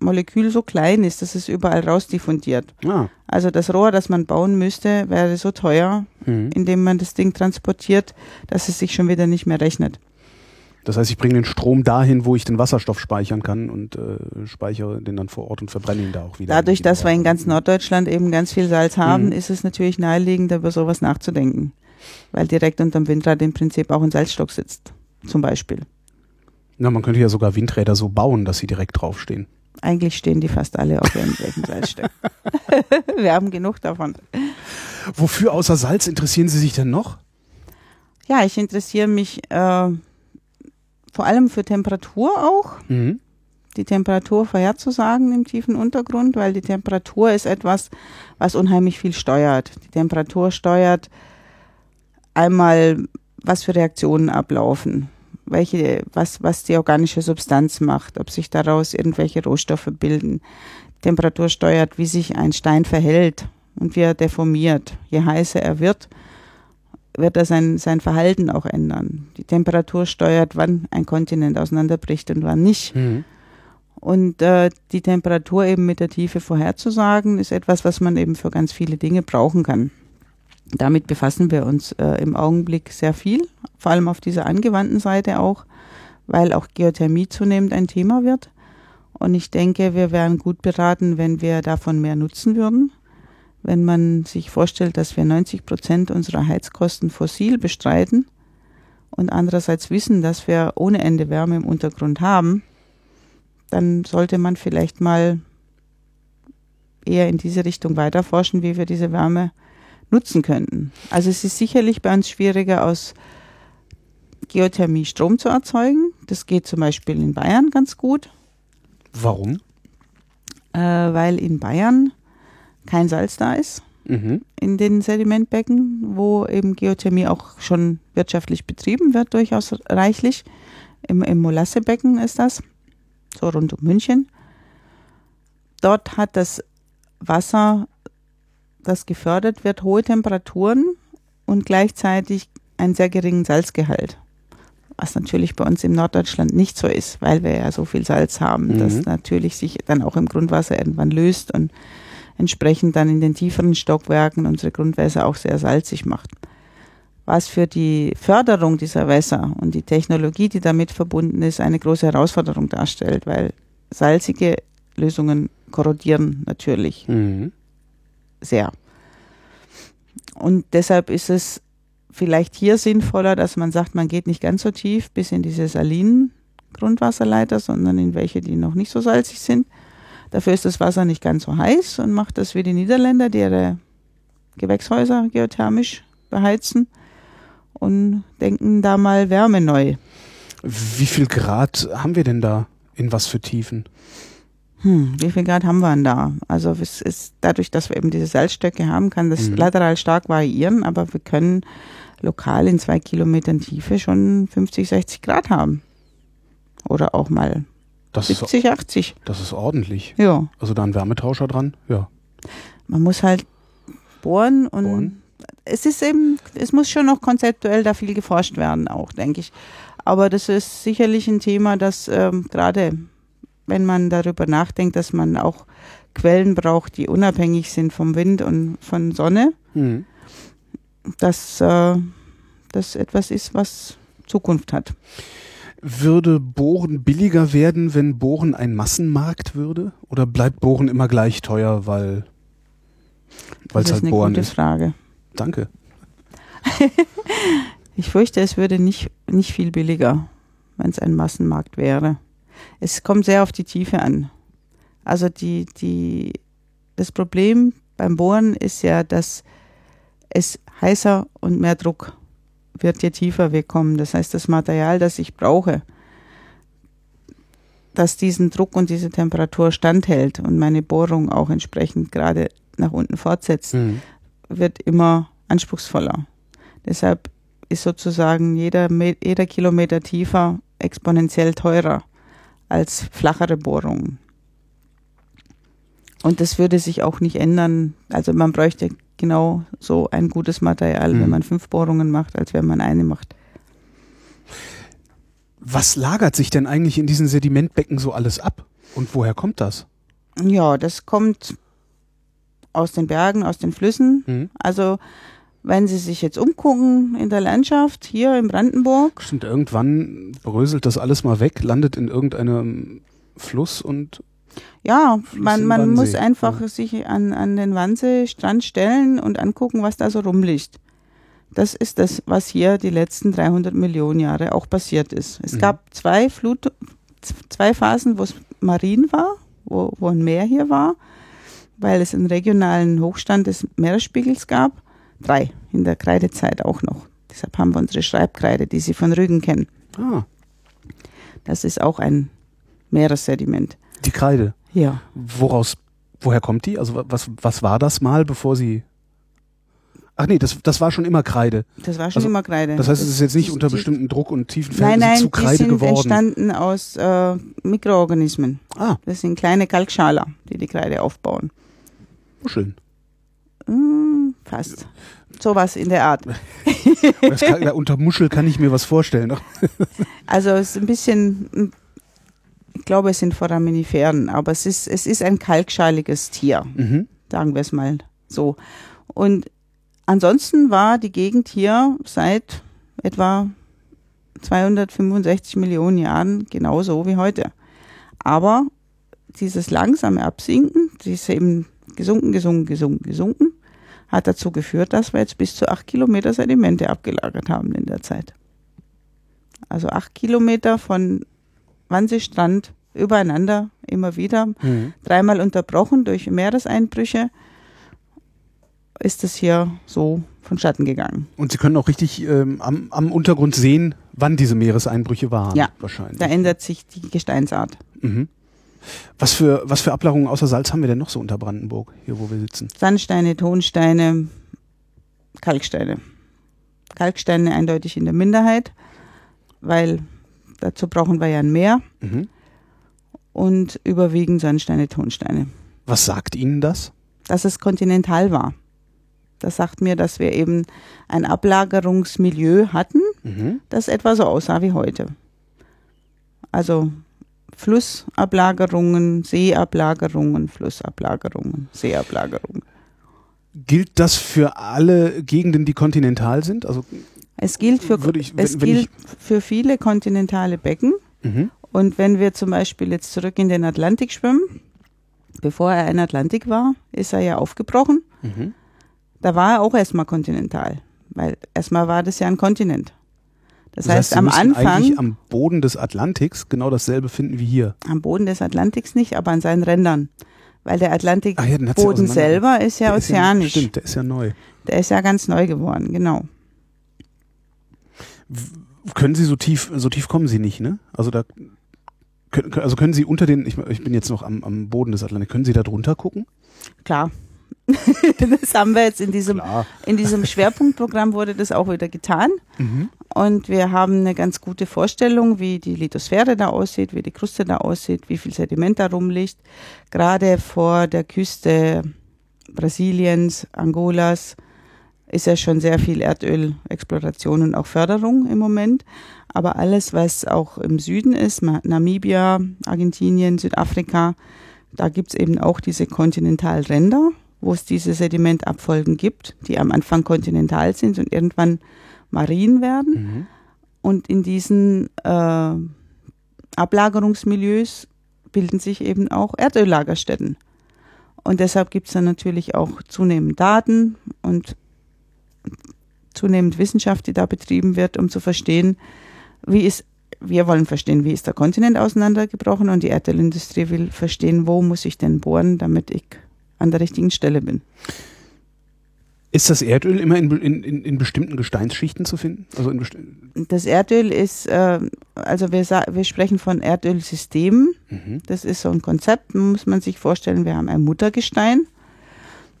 B: Molekül so klein ist, dass es überall rausdiffundiert.
A: Ah.
B: Also das Rohr, das man bauen müsste, wäre so teuer,
A: Mhm.
B: indem man das Ding transportiert, dass es sich schon wieder nicht mehr rechnet.
A: Das heißt, ich bringe den Strom dahin, wo ich den Wasserstoff speichern kann und äh, speichere den dann vor Ort und verbrenne ihn da auch wieder.
B: Dadurch, dass wir in ganz Norddeutschland eben ganz viel Salz haben,
A: Mhm.
B: ist es natürlich naheliegend, über sowas nachzudenken. Weil direkt unterm Windrad im Prinzip auch ein Salzstock sitzt, zum Beispiel.
A: Na, man könnte ja sogar Windräder so bauen, dass sie direkt draufstehen.
B: Eigentlich stehen die fast alle auf irgendwelchen Salzstöcken. wir haben genug davon.
A: Wofür außer Salz interessieren Sie sich denn noch?
B: Ja, ich interessiere mich äh, vor allem für Temperatur auch.
A: Mhm.
B: die Temperatur vorherzusagen im tiefen Untergrund, weil die Temperatur ist etwas, was unheimlich viel steuert. Die Temperatur steuert einmal, was für Reaktionen ablaufen, welche, was, was die organische Substanz macht, ob sich daraus irgendwelche Rohstoffe bilden. Temperatur steuert, wie sich ein Stein verhält und wie er deformiert. Je heißer er wird, wird er sein, sein Verhalten auch ändern. Die Temperatur steuert, wann ein Kontinent auseinanderbricht und wann nicht.
A: Mhm.
B: Und äh, die Temperatur eben mit der Tiefe vorherzusagen, ist etwas, was man eben für ganz viele Dinge brauchen kann. Damit befassen wir uns äh, im Augenblick sehr viel, vor allem auf dieser angewandten Seite auch, weil auch Geothermie zunehmend ein Thema wird. Und ich denke, wir wären gut beraten, wenn wir davon mehr nutzen würden. Wenn man sich vorstellt, dass wir 90 Prozent unserer Heizkosten fossil bestreiten und andererseits wissen, dass wir ohne Ende Wärme im Untergrund haben, dann sollte man vielleicht mal eher in diese Richtung weiterforschen, wie wir diese Wärme nutzen könnten. Also es ist sicherlich bei uns schwieriger, aus Geothermie Strom zu erzeugen. Das geht zum Beispiel in Bayern ganz gut,
A: Warum?
B: äh, weil in Bayern kein Salz da ist
A: Mhm.
B: in den Sedimentbecken, wo eben Geothermie auch schon wirtschaftlich betrieben wird, durchaus reichlich. Im, im Molassebecken ist das, so rund um München. Dort hat das Wasser, das gefördert wird, hohe Temperaturen und gleichzeitig einen sehr geringen Salzgehalt. Was natürlich bei uns im Norddeutschland nicht so ist, weil wir ja so viel Salz haben, mhm. das natürlich sich dann auch im Grundwasser irgendwann löst und entsprechend dann in den tieferen Stockwerken unsere Grundwässer auch sehr salzig macht. Was für die Förderung dieser Wässer und die Technologie, die damit verbunden ist, eine große Herausforderung darstellt, weil salzige Lösungen korrodieren natürlich mhm. Sehr. Und deshalb ist es vielleicht hier sinnvoller, dass man sagt, man geht nicht ganz so tief bis in diese salinen Grundwasserleiter, sondern in welche, die noch nicht so salzig sind. Dafür ist das Wasser nicht ganz so heiß und macht das wie die Niederländer, die ihre Gewächshäuser geothermisch beheizen und denken da mal Wärme neu.
A: Wie viel Grad haben wir denn da? In was für Tiefen?
B: Hm, wie viel Grad haben wir denn da? Also es ist dadurch, dass wir eben diese Salzstöcke haben, kann das mhm. lateral stark variieren, aber wir können lokal in zwei Kilometern Tiefe schon 50, 60 Grad haben. Oder auch mal das 70,
A: ist,
B: 80.
A: Das ist ordentlich.
B: Ja.
A: Also da ein Wärmetauscher dran, ja.
B: Man muss halt bohren und bohren. es ist eben, es muss schon noch konzeptuell da viel geforscht werden, auch, denke ich. Aber das ist sicherlich ein Thema, das ähm, gerade wenn man darüber nachdenkt, dass man auch Quellen braucht, die unabhängig sind vom Wind und von Sonne, mhm. dass äh, das etwas ist, was Zukunft hat.
A: Würde Bohren billiger werden, wenn Bohren ein Massenmarkt würde? Oder bleibt Bohren immer gleich teuer, weil
B: es halt Bohren ist? Das ist eine gute Frage.
A: Danke.
B: ich fürchte, es würde nicht, nicht viel billiger, wenn es ein Massenmarkt wäre es kommt sehr auf die Tiefe an. Also die, die, das Problem beim Bohren ist ja, dass es heißer und mehr Druck wird, je tiefer wir kommen. Das heißt, das Material, das ich brauche, das diesen Druck und diese Temperatur standhält und meine Bohrung auch entsprechend gerade nach unten fortsetzt, mhm. wird immer anspruchsvoller. Deshalb ist sozusagen jeder, jeder Kilometer tiefer exponentiell teurer als flachere Bohrungen. Und das würde sich auch nicht ändern. Also man bräuchte genau so ein gutes Material, mhm. wenn man fünf Bohrungen macht, als wenn man eine macht.
A: Was lagert sich denn eigentlich in diesen Sedimentbecken so alles ab? Und woher kommt das?
B: Ja, das kommt aus den Bergen, aus den Flüssen. Mhm. Also wenn Sie sich jetzt umgucken in der Landschaft hier in Brandenburg.
A: Stimmt, irgendwann bröselt das alles mal weg, landet in irgendeinem Fluss und.
B: Ja, Fluss man, man muss einfach ja. sich an, an den Wannsee-Strand stellen und angucken, was da so rumliegt. Das ist das, was hier die letzten 300 Millionen Jahre auch passiert ist. Es mhm. gab zwei Flut, zwei Phasen, wo es marin war, wo, wo ein Meer hier war, weil es einen regionalen Hochstand des Meeresspiegels gab drei in der Kreidezeit auch noch. Deshalb haben wir unsere Schreibkreide, die Sie von Rügen kennen. Ah. Das ist auch ein Meeressediment.
A: Die Kreide?
B: Ja.
A: Woraus, woher kommt die? Also was, was war das mal, bevor Sie Ach nee, das, das war schon immer Kreide.
B: Das war schon also, immer Kreide.
A: Das heißt, es ist jetzt nicht unter bestimmten Druck und tiefen
B: Verhältnissen nein, nein,
A: zu Kreide
B: die sind
A: geworden.
B: entstanden aus äh, Mikroorganismen. Ah. Das sind kleine Kalkschaler, die die Kreide aufbauen.
A: Muscheln.
B: Hm, fast. Sowas in der Art.
A: kann, unter Muschel kann ich mir was vorstellen.
B: also es ist ein bisschen, ich glaube, es sind Foraminiferen, aber es ist, es ist ein kalkschaliges Tier, mhm. sagen wir es mal so. Und ansonsten war die Gegend hier seit etwa 265 Millionen Jahren genauso wie heute. Aber dieses langsame Absinken, dieses eben gesunken, gesunken, gesunken, gesunken, hat dazu geführt, dass wir jetzt bis zu acht Kilometer Sedimente abgelagert haben in der Zeit. Also acht Kilometer von Wannseestrand übereinander immer wieder, mhm. dreimal unterbrochen durch Meereseinbrüche, ist es hier so vonstatten gegangen.
A: Und Sie können auch richtig ähm, am, am, Untergrund sehen, wann diese Meereseinbrüche waren.
B: Ja, wahrscheinlich. Da ändert sich die Gesteinsart. Mhm.
A: Was für, was für Ablagerungen außer Salz haben wir denn noch so unter Brandenburg, hier wo wir sitzen?
B: Sandsteine, Tonsteine, Kalksteine. Kalksteine eindeutig in der Minderheit, weil dazu brauchen wir ja ein Meer. Mhm. Und überwiegend Sandsteine, Tonsteine.
A: Was sagt Ihnen das?
B: dass es kontinental war. Das sagt mir, dass wir eben ein Ablagerungsmilieu hatten,
A: Mhm.
B: das etwa so aussah wie heute. Also Flussablagerungen, Seeablagerungen, Flussablagerungen, Seeablagerungen.
A: Gilt das für alle Gegenden, die kontinental sind? Also,
B: Es gilt für,
A: ich-
B: es
A: wenn- wenn
B: gilt für viele kontinentale Becken.
A: mhm.
B: Und wenn wir zum Beispiel jetzt zurück in den Atlantik schwimmen, bevor er ein Atlantik war, ist er ja aufgebrochen.
A: Mhm.
B: Da war er auch erstmal kontinental, weil erstmal war das ja ein Kontinent. Das,
A: Das
B: heißt,
A: Sie
B: am Anfang,
A: eigentlich am Boden des Atlantiks genau dasselbe finden wie hier.
B: am Boden des Atlantiks nicht, aber an seinen Rändern. Weil der
A: Ach ja, den hat's ja
B: Atlantikboden selber ist ja
A: Der
B: ozeanisch.
A: stimmt, der ist ja neu.
B: der ist ja ganz neu geworden, genau.
A: Können Sie so tief, so tief kommen Sie nicht, ne? Also da können, also können Sie unter den, ich, ich bin jetzt noch am, am Boden des Atlantiks, können Sie da drunter gucken?
B: Klar. das haben wir jetzt in diesem,
A: Klar.
B: in diesem Schwerpunktprogramm wurde das auch wieder getan.
A: Mhm.
B: Und wir haben eine ganz gute Vorstellung, wie die Lithosphäre da aussieht, wie die Kruste da aussieht, wie viel Sediment da rumliegt. Gerade vor der Küste Brasiliens, Angolas ist ja schon sehr viel Erdölexploration und auch Förderung im Moment. Aber alles, was auch im Süden ist, Namibia, Argentinien, Südafrika, da gibt's eben auch diese Kontinentalränder, wo es diese Sedimentabfolgen gibt, die am Anfang kontinental sind und irgendwann marin werden.
A: Mhm.
B: Und in diesen äh, Ablagerungsmilieus bilden sich eben auch Erdöllagerstätten. Und deshalb gibt es dann natürlich auch zunehmend Daten und zunehmend Wissenschaft, die da betrieben wird, um zu verstehen, wie ist, wir wollen verstehen, wie ist der Kontinent auseinandergebrochen und die Erdölindustrie will verstehen, wo muss ich denn bohren, damit ich an der richtigen Stelle bin.
A: Ist das Erdöl immer in, in, in, bestimmten Gesteinsschichten zu finden? Also in
B: Das Erdöl ist, äh, also wir, wir sprechen von Erdölsystemen.
A: mhm.
B: Das ist so ein Konzept, muss man sich vorstellen. Wir haben ein Muttergestein.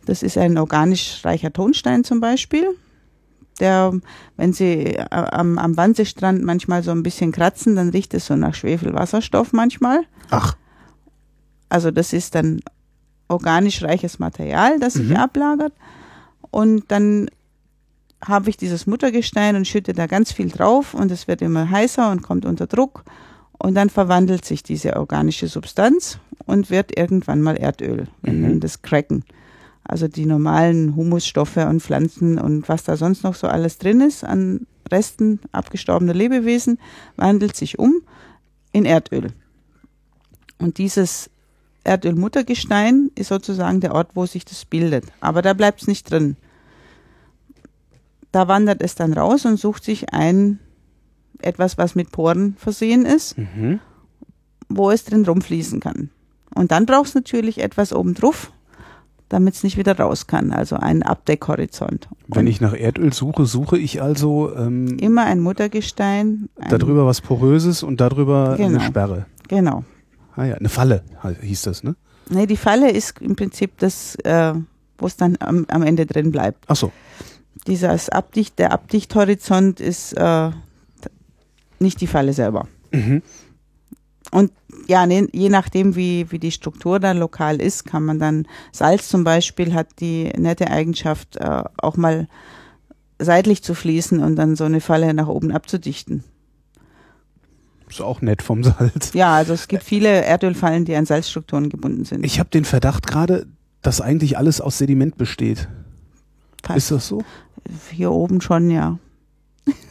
B: Das ist ein organisch reicher Tonstein zum Beispiel. Der, wenn Sie äh, am, am Wannseestrand manchmal so ein bisschen kratzen, dann riecht es so nach Schwefelwasserstoff manchmal.
A: Ach,
B: Also das ist dann organisch reiches Material, das sich
A: Mhm.
B: ablagert. Und dann habe ich dieses Muttergestein und schütte da ganz viel drauf und es wird immer heißer und kommt unter Druck. Und dann verwandelt sich diese organische Substanz und wird irgendwann mal Erdöl. Wir
A: Mhm.
B: nennen das Cracken. Also die normalen Humusstoffe und Pflanzen und was da sonst noch so alles drin ist an Resten abgestorbener Lebewesen, wandelt sich um in Erdöl. Und dieses Erdölmuttergestein ist sozusagen der Ort, wo sich das bildet. Aber da bleibt es nicht drin. Da wandert es dann raus und sucht sich ein etwas, was mit Poren versehen ist,
A: mhm.
B: wo es drin rumfließen kann. Und dann braucht es natürlich etwas obendrauf, damit es nicht wieder raus kann. Also einen Abdeckhorizont.
A: wenn ich nach Erdöl suche, suche ich also ähm,
B: immer ein Muttergestein. Ein,
A: darüber was Poröses und darüber
B: Genau.
A: eine Sperre.
B: Genau.
A: Ah ja, eine Falle hieß das, ne?
B: Nee, die Falle ist im Prinzip das, äh, wo es dann am, am Ende drin bleibt.
A: Ach so.
B: Dieses Abdicht, der Abdichthorizont ist äh, nicht die Falle selber.
A: Mhm.
B: Und ja, ne, je nachdem, wie, wie die Struktur dann lokal ist, kann man dann, Salz zum Beispiel hat die nette Eigenschaft, äh, auch mal seitlich zu fließen und dann so eine Falle nach oben abzudichten.
A: Ist auch nett vom Salz.
B: Ja, also es gibt viele Erdölfallen, die an Salzstrukturen gebunden sind.
A: Ich habe den Verdacht gerade, dass eigentlich alles aus Sediment besteht.
B: Fast.
A: Ist das so?
B: Hier oben schon, ja.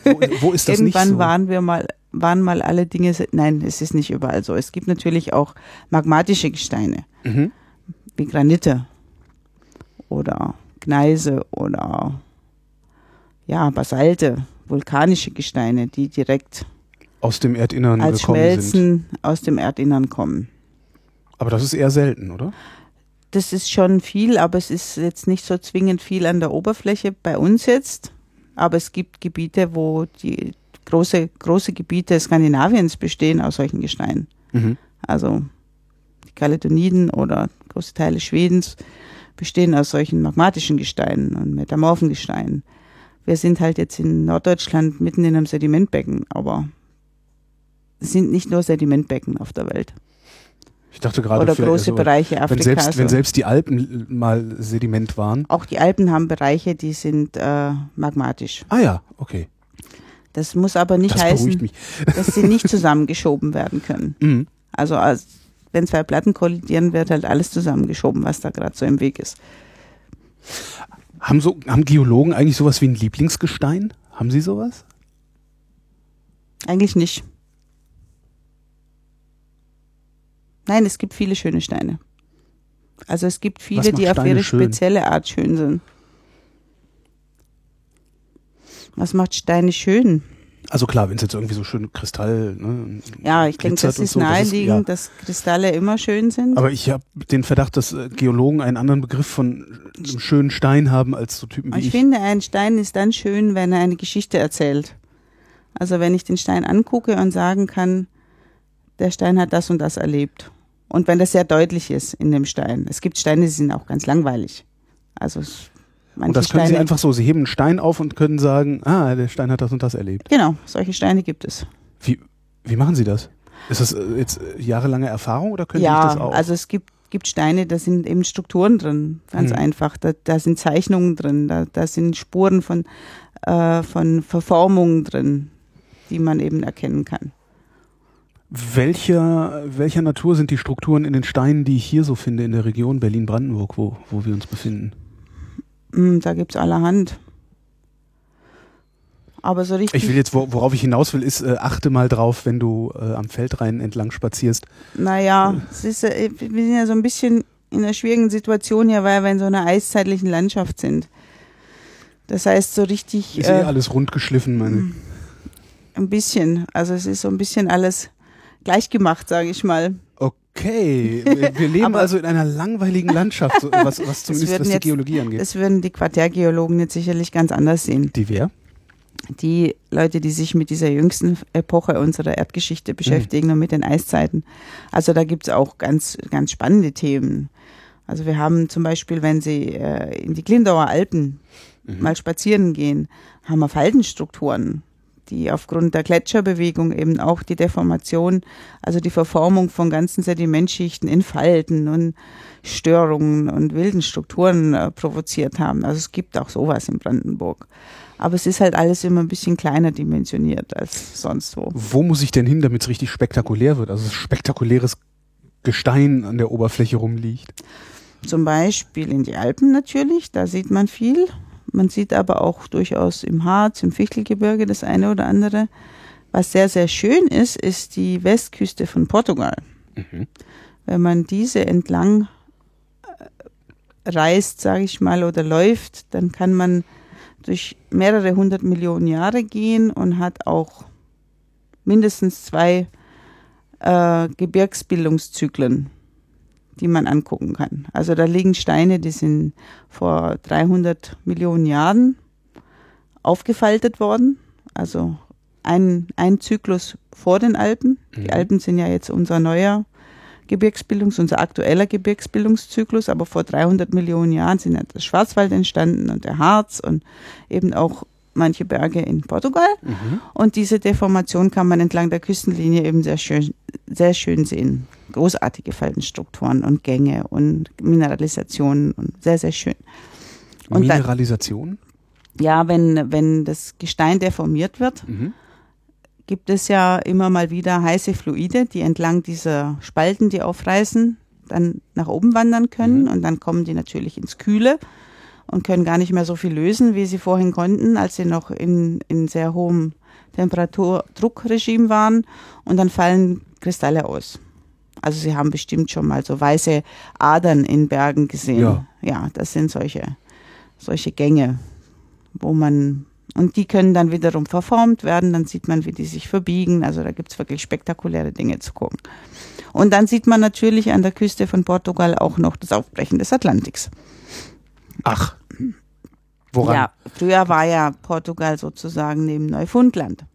A: Wo, wo ist das
B: Irgendwann
A: nicht so?
B: waren wir mal, waren mal alle Dinge, nein, es ist nicht überall so. Es gibt natürlich auch magmatische Gesteine,
A: Mhm.
B: wie Granite oder Gneise oder ja, Basalte, vulkanische Gesteine, die direkt
A: Aus dem Erdinnern
B: als
A: gekommen sind.
B: Schmelzen aus dem Erdinnern kommen.
A: Aber das ist eher selten, oder?
B: Das ist schon viel, aber es ist jetzt nicht so zwingend viel an der Oberfläche bei uns jetzt. Aber es gibt Gebiete, wo die große, große Gebiete Skandinaviens bestehen aus solchen Gesteinen.
A: Mhm.
B: Also die Kaledoniden oder große Teile Schwedens bestehen aus solchen magmatischen Gesteinen und metamorphen Gesteinen. Wir sind halt jetzt in Norddeutschland mitten in einem Sedimentbecken, aber sind nicht nur Sedimentbecken auf der Welt.
A: Ich dachte gerade,
B: oder große
A: also,
B: Bereiche
A: wenn
B: Afrikas.
A: selbst, wenn selbst die Alpen mal Sediment waren.
B: auch die Alpen haben Bereiche, die sind äh, magmatisch.
A: Ah ja, okay.
B: Das muss aber nicht
A: Das
B: heißen, dass sie nicht zusammengeschoben werden können.
A: Mhm.
B: Also als, wenn zwei Platten kollidieren, wird halt alles zusammengeschoben, was da gerade so im Weg ist.
A: Haben, so, haben Geologen eigentlich sowas wie ein Lieblingsgestein? Haben sie sowas?
B: Eigentlich nicht. Nein, es gibt viele schöne Steine. Also es gibt viele, die auf
A: Steine
B: ihre
A: schön?
B: spezielle Art schön sind. Was macht Steine schön?
A: Also klar, wenn es jetzt irgendwie so schön Kristall. Ne,
B: Ja, ich denke, das ist
A: so,
B: naheliegend,
A: ja.
B: dass Kristalle immer schön sind.
A: Aber ich habe den Verdacht, dass äh, Geologen einen anderen Begriff von einem schönen Stein haben als so Typen wie
B: ich,
A: ich.
B: finde, ein Stein ist dann schön, wenn er eine Geschichte erzählt. Also wenn ich den Stein angucke und sagen kann, der Stein hat das und das erlebt. Und wenn das sehr deutlich ist in dem Stein. Es gibt Steine, die sind auch ganz langweilig. Also es, manche
A: und das können
B: Steine,
A: sie einfach so. Sie heben einen Stein auf und können sagen, ah, der Stein hat das und das erlebt.
B: Genau, solche Steine gibt es.
A: Wie, wie machen sie das? Ist das äh, jetzt äh, jahrelange Erfahrung oder können
B: ja,
A: sie das auch?
B: also es gibt, gibt Steine, da sind eben Strukturen drin, ganz
A: Hm.
B: einfach. Da, da sind Zeichnungen drin, da, da sind Spuren von, äh, von Verformungen drin, die man eben erkennen kann.
A: Welcher, welcher Natur sind die Strukturen in den Steinen, die ich hier so finde in der Region Berlin-Brandenburg, wo, wo wir uns befinden?
B: Mm, Da gibt's allerhand. Aber so richtig,
A: Ich will jetzt, wo- worauf ich hinaus will, ist, äh, achte mal drauf, wenn du äh, am Feldrain entlang spazierst.
B: naja, es ist, äh, wir sind ja so ein bisschen in einer schwierigen Situation hier, weil wir in so einer eiszeitlichen Landschaft sind. Das heißt, so richtig
A: Ist eh
B: äh,
A: alles rund geschliffen, meine.
B: ein bisschen. Also es ist so ein bisschen alles gleichgemacht, sage ich mal.
A: Okay, wir, leben
B: Aber-
A: also in einer langweiligen Landschaft, was, was zumindest was die
B: jetzt-
A: Geologie angeht.
B: Das würden die Quartärgeologen jetzt sicherlich ganz anders sehen.
A: Die wer?
B: Die Leute, die sich mit dieser jüngsten Epoche unserer Erdgeschichte beschäftigen und mit den Eiszeiten. Also da gibt's auch ganz, ganz spannende Themen. Also wir haben zum Beispiel, wenn Sie äh, in die Glindauer Alpen
A: Mhm.
B: mal spazieren gehen, haben wir Faltenstrukturen, die aufgrund der Gletscherbewegung eben auch die Deformation, also die Verformung von ganzen Sedimentschichten in Falten und Störungen und wilden Strukturen äh, provoziert haben. Also es gibt auch sowas in Brandenburg. Aber es ist halt alles immer ein bisschen kleiner dimensioniert als sonst wo.
A: Wo muss ich denn hin, damit es richtig spektakulär wird? Also spektakuläres Gestein an der Oberfläche rumliegt.
B: Zum Beispiel in die Alpen natürlich, da sieht man viel. Man sieht aber auch durchaus im Harz, im Fichtelgebirge das eine oder andere. Was sehr, sehr schön ist, ist die Westküste von Portugal. Wenn man diese entlang äh, reist, sage ich mal, oder läuft, dann kann man durch mehrere hundert Millionen Jahre gehen und hat auch mindestens zwei äh, Gebirgsbildungszyklen, die man angucken kann. Also da liegen Steine, die sind vor 300 Millionen Jahren aufgefaltet worden. Also ein, ein Zyklus vor den Alpen. Die
A: Mhm.
B: Alpen sind ja jetzt unser neuer Gebirgsbildungs-, unser aktueller Gebirgsbildungszyklus, aber vor 300 Millionen Jahren sind ja der Schwarzwald entstanden und der Harz und eben auch manche Berge in Portugal. Und diese Deformation kann man entlang der Küstenlinie eben sehr schön, sehr schön sehen. Großartige Faltenstrukturen und Gänge und Mineralisationen und sehr, sehr schön. Und dann-
A: Mineralisation?
B: Ja, wenn, wenn das Gestein deformiert wird,
A: Mhm.
B: gibt es ja immer mal wieder heiße Fluide, die entlang dieser Spalten, die aufreißen, dann nach oben wandern können und dann kommen die natürlich ins Kühle und können gar nicht mehr so viel lösen, wie sie vorhin konnten, als sie noch in, in sehr hohem Temperaturdruckregime waren und dann fallen Kristalle aus. Also Sie haben bestimmt schon mal so weiße Adern in Bergen gesehen.
A: Ja.
B: ja das sind solche, solche Gänge, wo man und die können dann wiederum verformt werden, dann sieht man, wie die sich verbiegen. Also da gibt's wirklich spektakuläre Dinge zu gucken. Und dann sieht man natürlich an der Küste von Portugal auch noch das Aufbrechen des Atlantiks.
A: Ach. Woran?
B: Ja, früher war ja Portugal sozusagen neben Neufundland.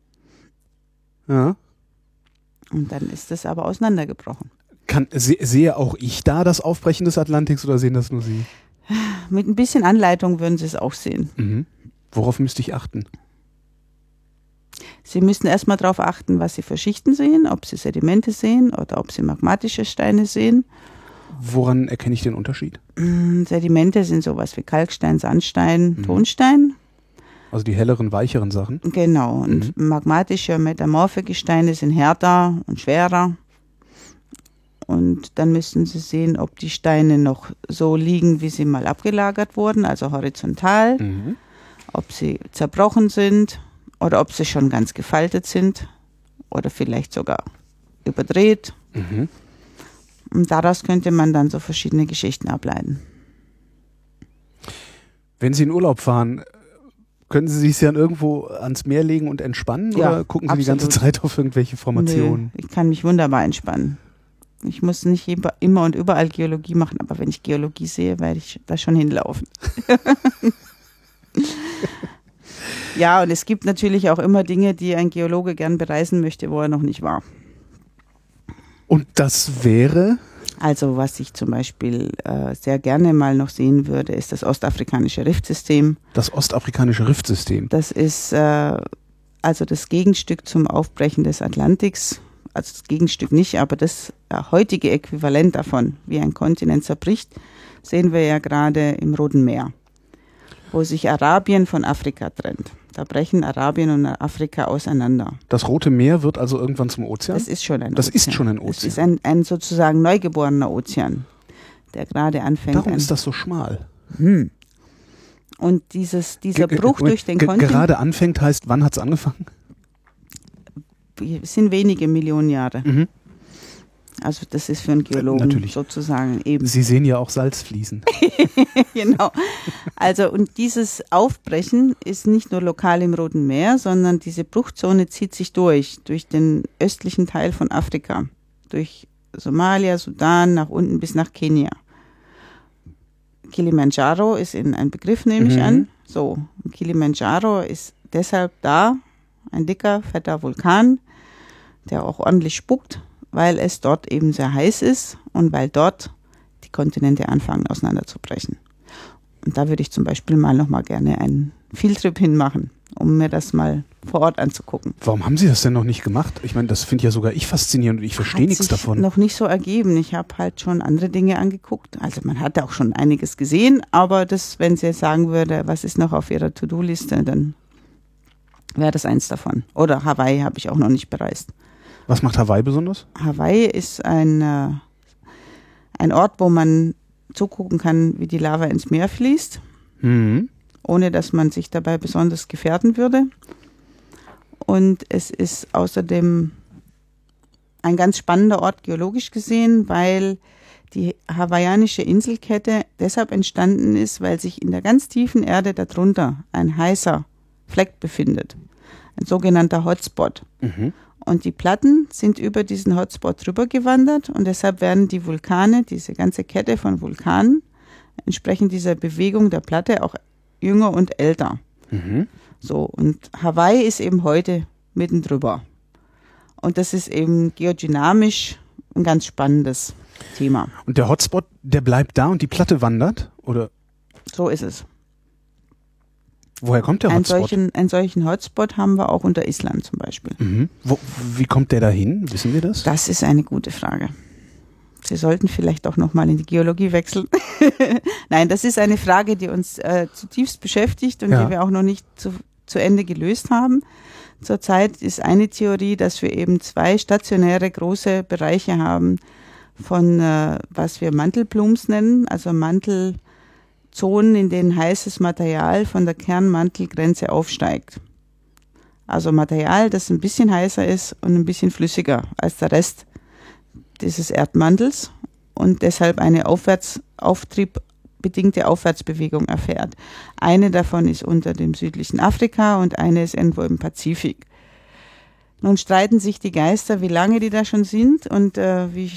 A: Ja.
B: Und dann ist es aber auseinandergebrochen.
A: Kann, se, sehe auch ich da das Aufbrechen des Atlantiks oder sehen das nur Sie?
B: Mit ein bisschen Anleitung würden Sie es auch sehen.
A: Mhm. Worauf müsste ich achten?
B: Sie müssen erstmal darauf achten, was Sie für Schichten sehen, ob Sie Sedimente sehen oder ob Sie magmatische Steine sehen.
A: Woran erkenne ich den Unterschied?
B: Mm, Sedimente sind sowas wie Kalkstein, Sandstein, Tonstein.
A: Also die helleren, weicheren Sachen.
B: Genau. Und magmatische, metamorphe Gesteine sind härter und schwerer. Und dann müssen Sie sehen, ob die Steine noch so liegen, wie sie mal abgelagert wurden, also horizontal,
A: Mhm.
B: ob sie zerbrochen sind oder ob sie schon ganz gefaltet sind oder vielleicht sogar überdreht.
A: Mhm.
B: Und daraus könnte man dann so verschiedene Geschichten ableiten.
A: Wenn Sie in Urlaub fahren, können Sie sich dann irgendwo ans Meer legen und entspannen
B: Ja,
A: oder gucken Sie die ganze
B: absolut.
A: Zeit auf irgendwelche Formationen?
B: Nö, ich kann mich wunderbar entspannen. Ich muss nicht immer und überall Geologie machen, aber wenn ich Geologie sehe, werde ich da schon hinlaufen. ja, und es gibt natürlich auch immer Dinge, die ein Geologe gern bereisen möchte, wo er noch nicht war.
A: Und das wäre?
B: Also was ich zum Beispiel äh, sehr gerne mal noch sehen würde, ist das ostafrikanische Riftsystem.
A: Das ostafrikanische Riftsystem.
B: Das ist äh, also das Gegenstück zum Aufbrechen des Atlantiks. Also das Gegenstück nicht, aber das äh, heutige Äquivalent davon, wie ein Kontinent zerbricht, sehen wir ja gerade im Roten Meer, wo sich Arabien von Afrika trennt. Da brechen Arabien und Afrika auseinander.
A: Das Rote Meer wird also irgendwann zum Ozean?
B: Das ist schon ein
A: Das
B: Ozean.
A: ist schon ein
B: Das
A: Ozean.
B: ist ein, ein sozusagen neugeborener Ozean, der gerade anfängt.
A: Darum
B: ein-
A: ist das so schmal.
B: Hm. Und dieses, dieser
A: Ge-
B: Bruch durch den Kontinent
A: Gerade anfängt heißt, wann hat es angefangen?
B: sind wenige Millionen Jahre.
A: Mhm.
B: Also das ist für einen Geologen
A: natürlich.
B: sozusagen eben.
A: Sie sehen ja auch Salz fließen.
B: genau. Also und dieses Aufbrechen ist nicht nur lokal im Roten Meer, sondern diese Bruchzone zieht sich durch, durch den östlichen Teil von Afrika, durch Somalia, Sudan, nach unten bis nach Kenia. Kilimanjaro ist in ein Begriff, nehme ich
A: Mhm.
B: an. So, Kilimanjaro ist deshalb da, ein dicker, fetter Vulkan, der auch ordentlich spuckt, weil es dort eben sehr heiß ist und weil dort die Kontinente anfangen auseinanderzubrechen. Und da würde ich zum Beispiel mal noch mal gerne einen Fieldtrip hinmachen, um mir das mal vor Ort anzugucken.
A: Warum haben Sie das denn noch nicht gemacht? Ich meine, das finde ja sogar ich faszinierend und ich verstehe
B: Hat
A: nichts
B: sich
A: davon.
B: noch nicht so ergeben. Ich habe halt schon andere Dinge angeguckt. Also man hat auch schon einiges gesehen, aber das, wenn sie jetzt sagen würde, was ist noch auf ihrer To-Do-Liste, dann wäre das eins davon. Oder Hawaii habe ich auch noch nicht bereist.
A: Was macht Hawaii besonders?
B: Hawaii ist ein, äh, ein Ort, wo man zugucken kann, wie die Lava ins Meer fließt,
A: Mhm.
B: ohne dass man sich dabei besonders gefährden würde. Und es ist außerdem ein ganz spannender Ort geologisch gesehen, weil die hawaiianische Inselkette deshalb entstanden ist, weil sich in der ganz tiefen Erde darunter ein heißer Fleck befindet, ein sogenannter Hotspot.
A: Mhm.
B: Und die Platten sind über diesen Hotspot drüber gewandert und deshalb werden die Vulkane, diese ganze Kette von Vulkanen, entsprechend dieser Bewegung der Platte auch jünger und älter.
A: Mhm.
B: So, und Hawaii ist eben heute mitten drüber. Und das ist eben geodynamisch ein ganz spannendes Thema.
A: Und der Hotspot, der bleibt da und die Platte wandert? Oder
B: So ist es.
A: Woher kommt der
B: Einen
A: Hotspot?
B: solchen, einen solchen Hotspot haben wir auch unter Island zum Beispiel.
A: Mhm. Wo, wie kommt der da hin? Wissen wir das?
B: Das ist eine gute Frage. Sie sollten vielleicht auch nochmal in die Geologie wechseln. Nein, das ist eine Frage, die uns äh, zutiefst beschäftigt und
A: Ja.
B: die wir auch noch nicht zu, zu Ende gelöst haben. Zurzeit ist eine Theorie, dass wir eben zwei stationäre große Bereiche haben von, äh, was wir Mantelblooms nennen, also Mantelzonen, in denen heißes Material von der Kernmantelgrenze aufsteigt. Also Material, das ein bisschen heißer ist und ein bisschen flüssiger als der Rest dieses Erdmantels und deshalb eine Aufwärts, auftriebbedingte Aufwärtsbewegung erfährt. Eine davon ist unter dem südlichen Afrika und eine ist irgendwo im Pazifik. Nun streiten sich die Geister, wie lange die da schon sind und äh, wie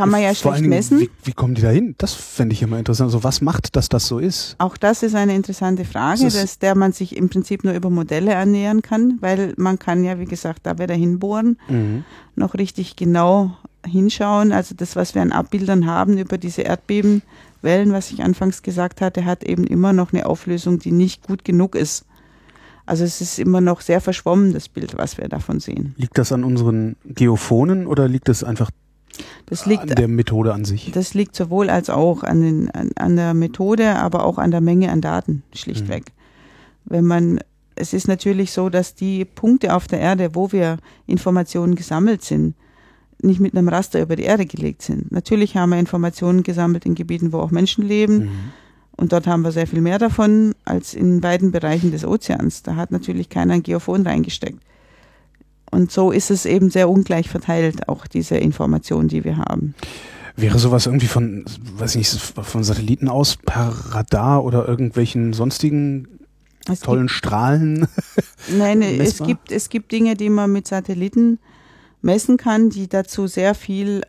B: kann man ja schlecht
A: Dingen,
B: messen.
A: Wie, wie kommen die da hin? Das fände ich immer interessant. Also was macht, dass das so ist?
B: Auch das ist eine interessante Frage,
A: Das
B: dass, der man sich im Prinzip nur über Modelle annähern kann, weil man kann ja, wie gesagt, da wieder hinbohren,
A: Mhm.
B: noch richtig genau hinschauen, also das, was wir an Abbildern haben über diese Erdbebenwellen, was ich anfangs gesagt hatte, hat eben immer noch eine Auflösung, die nicht gut genug ist. Also es ist immer noch sehr verschwommen, das Bild, was wir davon sehen.
A: Liegt das an unseren Geophonen oder liegt das einfach
B: das liegt,
A: an der Methode an sich?
B: Das liegt sowohl als auch an, den, an, an der Methode, aber auch an der Menge an Daten, schlichtweg. Mhm. Wenn man, es ist natürlich so, dass die Punkte auf der Erde, wo wir Informationen gesammelt sind, nicht mit einem Raster über die Erde gelegt sind. Natürlich haben wir Informationen gesammelt in Gebieten, wo auch Menschen leben. Mhm. Und dort haben wir sehr viel mehr davon als in beiden Bereichen des Ozeans. Da hat natürlich keiner ein Geophon reingesteckt. Und so ist es eben sehr ungleich verteilt, auch diese Informationen, die wir haben.
A: Wäre sowas irgendwie von, weiß ich nicht, von Satelliten aus per Radar oder irgendwelchen sonstigen es tollen gibt, Strahlen?
B: Nein, es gibt, es gibt Dinge, die man mit Satelliten messen kann, die dazu sehr viel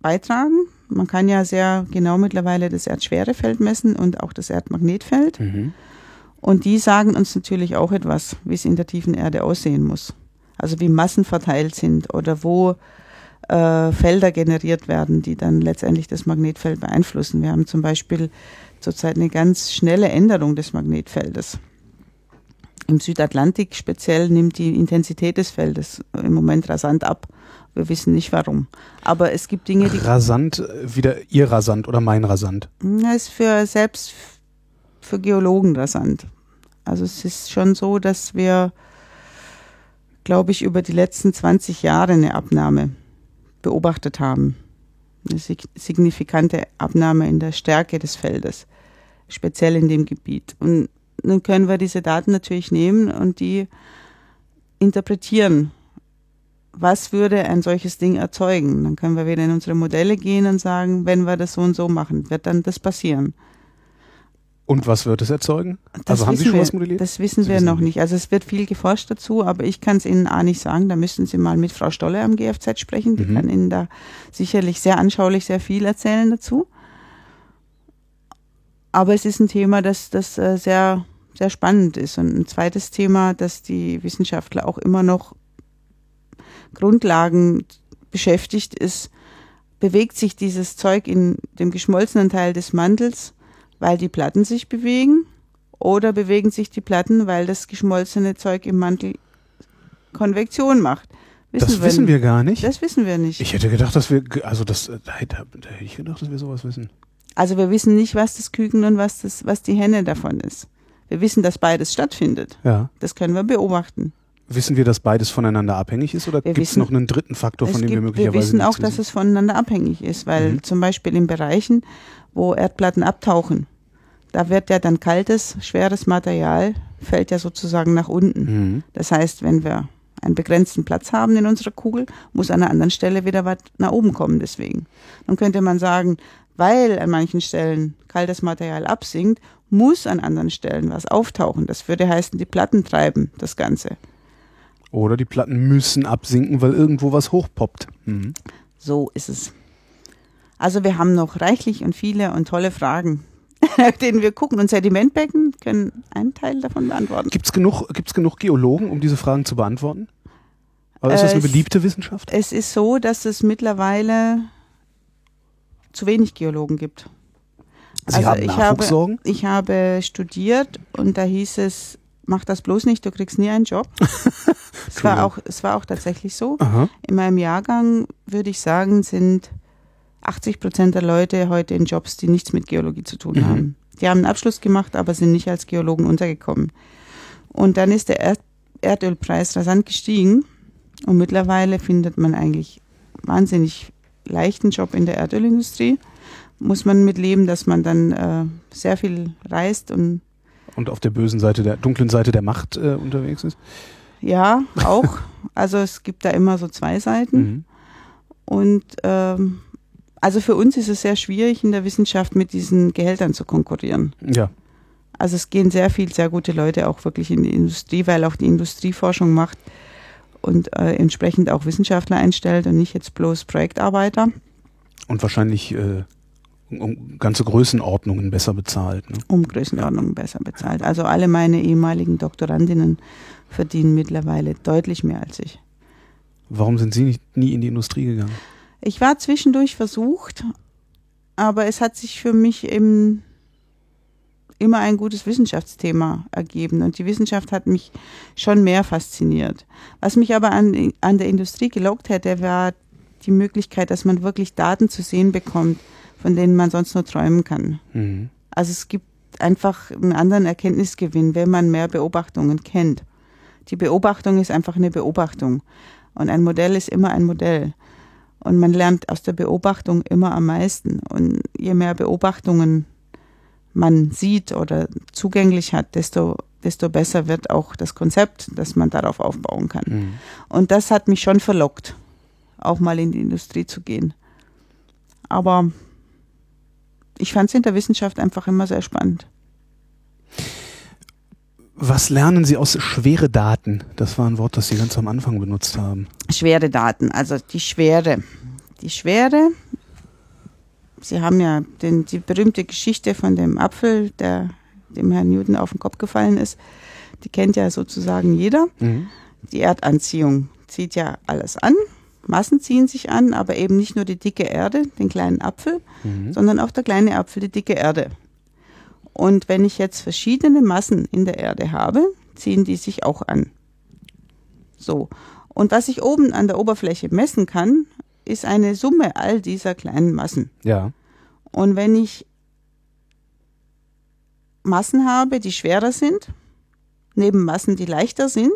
B: beitragen. Man kann ja sehr genau mittlerweile das Erdschwerefeld messen und auch das Erdmagnetfeld. Mhm. Und die sagen uns natürlich auch etwas, wie es in der tiefen Erde aussehen muss. Also wie Massen verteilt sind oder wo äh, Felder generiert werden, die dann letztendlich das Magnetfeld beeinflussen. Wir haben zum Beispiel zurzeit eine ganz schnelle Änderung des Magnetfeldes. Im Südatlantik speziell nimmt die Intensität des Feldes im Moment rasant ab. Wir wissen nicht warum. Aber es gibt Dinge, die.
A: Rasant, wieder ihr rasant oder mein rasant?
B: Na, ist für selbst für Geologen rasant. Also es ist schon so, dass wir, glaube ich, über die letzten 20 Jahre eine Abnahme beobachtet haben. Eine signifikante Abnahme in der Stärke des Feldes, speziell in dem Gebiet. Und dann können wir diese Daten natürlich nehmen und die interpretieren. Was würde ein solches Ding erzeugen? Dann können wir wieder in unsere Modelle gehen und sagen, wenn wir das so und so machen, wird dann das passieren.
A: Und was wird es erzeugen?
B: Das also haben Sie schon wir, was modelliert? Das wissen Sie wir wissen noch nicht. Also es wird viel geforscht dazu, aber ich kann es Ihnen A nicht sagen. Da müssen Sie mal mit Frau Stolle am GFZ sprechen. Die mhm. kann Ihnen da sicherlich sehr anschaulich sehr viel erzählen dazu. Aber es ist ein Thema, das, das äh, sehr, sehr spannend ist. Und ein zweites Thema, das die Wissenschaftler auch immer noch Grundlagen beschäftigt, ist, bewegt sich dieses Zeug in dem geschmolzenen Teil des Mantels, weil die Platten sich bewegen, oder bewegen sich die Platten, weil das geschmolzene Zeug im Mantel Konvektion macht.
A: Wissen das wir wissen wir gar nicht.
B: Das wissen wir nicht.
A: Ich hätte gedacht, dass wir, also das, da hätte, da hätte ich gedacht, dass wir sowas wissen.
B: Also wir wissen nicht, was das Küken und was, das, was die Henne davon ist. Wir wissen, dass beides stattfindet.
A: Ja.
B: Das können wir beobachten.
A: Wissen wir, dass beides voneinander abhängig ist oder gibt es noch einen dritten Faktor, von dem
B: gibt,
A: wir möglicherweise
B: Wir wissen auch, dass es voneinander abhängig ist, weil mhm. zum Beispiel in Bereichen, wo Erdplatten abtauchen, da wird ja dann kaltes, schweres Material, fällt ja sozusagen nach unten. Mhm. Das heißt, wenn wir einen begrenzten Platz haben in unserer Kugel, muss an einer anderen Stelle wieder was nach oben kommen deswegen. Dann könnte man sagen, weil an manchen Stellen kaltes Material absinkt, muss an anderen Stellen was auftauchen. Das würde heißen, die Platten treiben das Ganze.
A: Oder die Platten müssen absinken, weil irgendwo was hochpoppt. Mhm.
B: So ist es. Also wir haben noch reichlich und viele und tolle Fragen, nach denen wir gucken. Und Sedimentbecken können einen Teil davon beantworten.
A: Gibt es genug, gibt's genug Geologen, um diese Fragen zu beantworten? Aber ist das eine beliebte Wissenschaft?
B: Es ist so, dass es mittlerweile zu wenig Geologen gibt.
A: Sie also haben ich habe,
B: ich habe studiert und da hieß es, mach das bloß nicht, du kriegst nie einen Job. es, war auch, es war auch tatsächlich so. Aha. In meinem Jahrgang würde ich sagen, sind 80 Prozent der Leute heute in Jobs, die nichts mit Geologie zu tun mhm. haben. Die haben einen Abschluss gemacht, aber sind nicht als Geologen untergekommen. Und dann ist der Erd Erdölpreis rasant gestiegen und mittlerweile findet man eigentlich wahnsinnig leichten Job in der Erdölindustrie. Muss man mit leben, dass man dann äh, sehr viel reist und
A: und auf der bösen Seite der dunklen Seite der Macht äh, unterwegs ist?
B: Ja, auch. also es gibt da immer so zwei Seiten. Mhm. Und ähm, also für uns ist es sehr schwierig in der Wissenschaft mit diesen Gehältern zu konkurrieren.
A: Ja.
B: Also es gehen sehr viel, sehr gute Leute auch wirklich in die Industrie, weil auch die Industrieforschung macht und äh, entsprechend auch Wissenschaftler einstellt und nicht jetzt bloß Projektarbeiter.
A: Und wahrscheinlich äh, um ganze Größenordnungen besser bezahlt. Ne?
B: Um Größenordnungen besser bezahlt. Also alle meine ehemaligen Doktorandinnen verdienen mittlerweile deutlich mehr als ich.
A: Warum sind Sie nicht, nie in die Industrie gegangen?
B: Ich war zwischendurch versucht, aber es hat sich für mich eben immer ein gutes Wissenschaftsthema ergeben und die Wissenschaft hat mich schon mehr fasziniert. Was mich aber an, an der Industrie gelockt hätte, war die Möglichkeit, dass man wirklich Daten zu sehen bekommt, von denen man sonst nur träumen kann. Mhm. Also es gibt einfach einen anderen Erkenntnisgewinn, wenn man mehr Beobachtungen kennt. Die Beobachtung ist einfach eine Beobachtung und ein Modell ist immer ein Modell. Und man lernt aus der Beobachtung immer am meisten. Und je mehr Beobachtungen man sieht oder zugänglich hat, desto, desto besser wird auch das Konzept, das man darauf aufbauen kann. Mhm. Und das hat mich schon verlockt, auch mal in die Industrie zu gehen. Aber ich fand es in der Wissenschaft einfach immer sehr spannend.
A: Was lernen Sie aus schwere Daten? Das war ein Wort, das Sie ganz am Anfang benutzt haben.
B: Schwere Daten, also die Schwere. Die Schwere Sie haben ja den, die berühmte Geschichte von dem Apfel, der dem Herrn Newton auf den Kopf gefallen ist. Die kennt ja sozusagen jeder. Mhm. Die Erdanziehung zieht ja alles an. Massen ziehen sich an, aber eben nicht nur die dicke Erde, den kleinen Apfel, mhm. sondern auch der kleine Apfel, die dicke Erde. Und wenn ich jetzt verschiedene Massen in der Erde habe, ziehen die sich auch an. So. Und was ich oben an der Oberfläche messen kann, ist eine Summe all dieser kleinen Massen.
A: Ja.
B: Und wenn ich Massen habe, die schwerer sind, neben Massen, die leichter sind,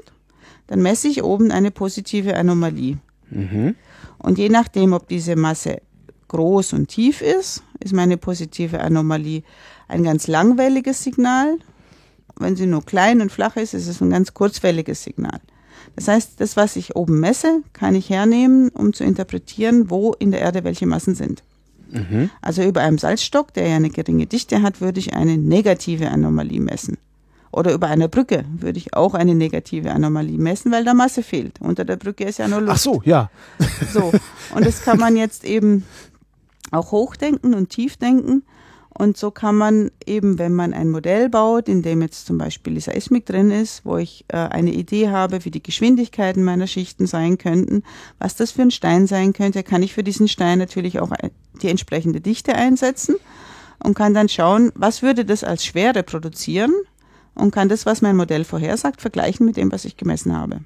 B: dann messe ich oben eine positive Anomalie. Mhm. Und je nachdem, ob diese Masse groß und tief ist, ist meine positive Anomalie ein ganz langwelliges Signal. Wenn sie nur klein und flach ist, ist es ein ganz kurzwelliges Signal. Das heißt, das, was ich oben messe, kann ich hernehmen, um zu interpretieren, wo in der Erde welche Massen sind. Mhm. Also über einem Salzstock, der ja eine geringe Dichte hat, würde ich eine negative Anomalie messen. Oder über einer Brücke würde ich auch eine negative Anomalie messen, weil da Masse fehlt. Unter der Brücke ist ja nur Luft.
A: Ach so, ja.
B: So. Und das kann man jetzt eben auch hochdenken und tief denken. Und so kann man eben, wenn man ein Modell baut, in dem jetzt zum Beispiel die Seismik drin ist, wo ich äh, eine Idee habe, wie die Geschwindigkeiten meiner Schichten sein könnten, was das für ein Stein sein könnte, kann ich für diesen Stein natürlich auch die entsprechende Dichte einsetzen und kann dann schauen, was würde das als Schwere produzieren und kann das, was mein Modell vorhersagt, vergleichen mit dem, was ich gemessen habe.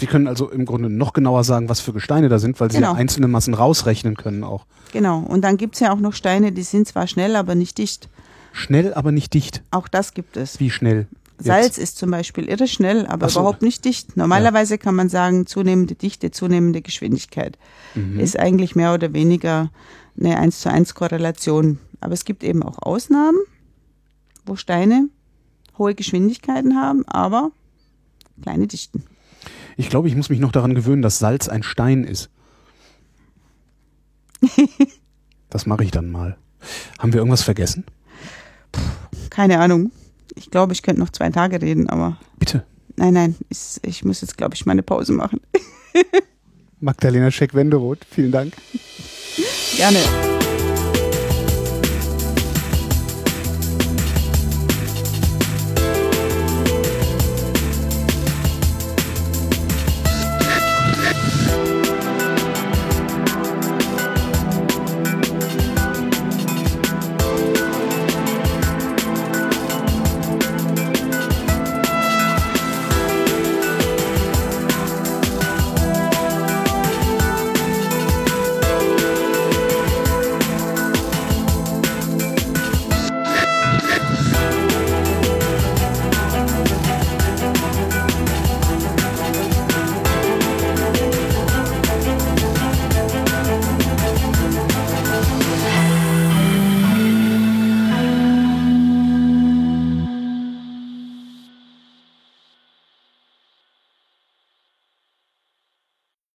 A: Sie können also im Grunde noch genauer sagen, was für Gesteine da sind, weil Sie genau. ja einzelne Massen rausrechnen können auch.
B: Genau. Und dann gibt es ja auch noch Steine, die sind zwar schnell, aber nicht dicht.
A: Schnell, aber nicht dicht.
B: Auch das gibt es.
A: Wie schnell?
B: Jetzt? Salz ist zum Beispiel irre schnell, aber so. überhaupt nicht dicht. Normalerweise ja. kann man sagen, zunehmende Dichte, zunehmende Geschwindigkeit. Mhm. Ist eigentlich mehr oder weniger eine 1 zu 1 Korrelation. Aber es gibt eben auch Ausnahmen, wo Steine hohe Geschwindigkeiten haben, aber kleine Dichten.
A: Ich glaube, ich muss mich noch daran gewöhnen, dass Salz ein Stein ist. das mache ich dann mal. Haben wir irgendwas vergessen?
B: Puh, keine Ahnung. Ich glaube, ich könnte noch zwei Tage reden, aber.
A: Bitte.
B: Nein, nein, ich, ich muss jetzt, glaube ich, meine Pause machen.
A: Magdalena Scheck-Wenderoth, vielen Dank.
B: Gerne.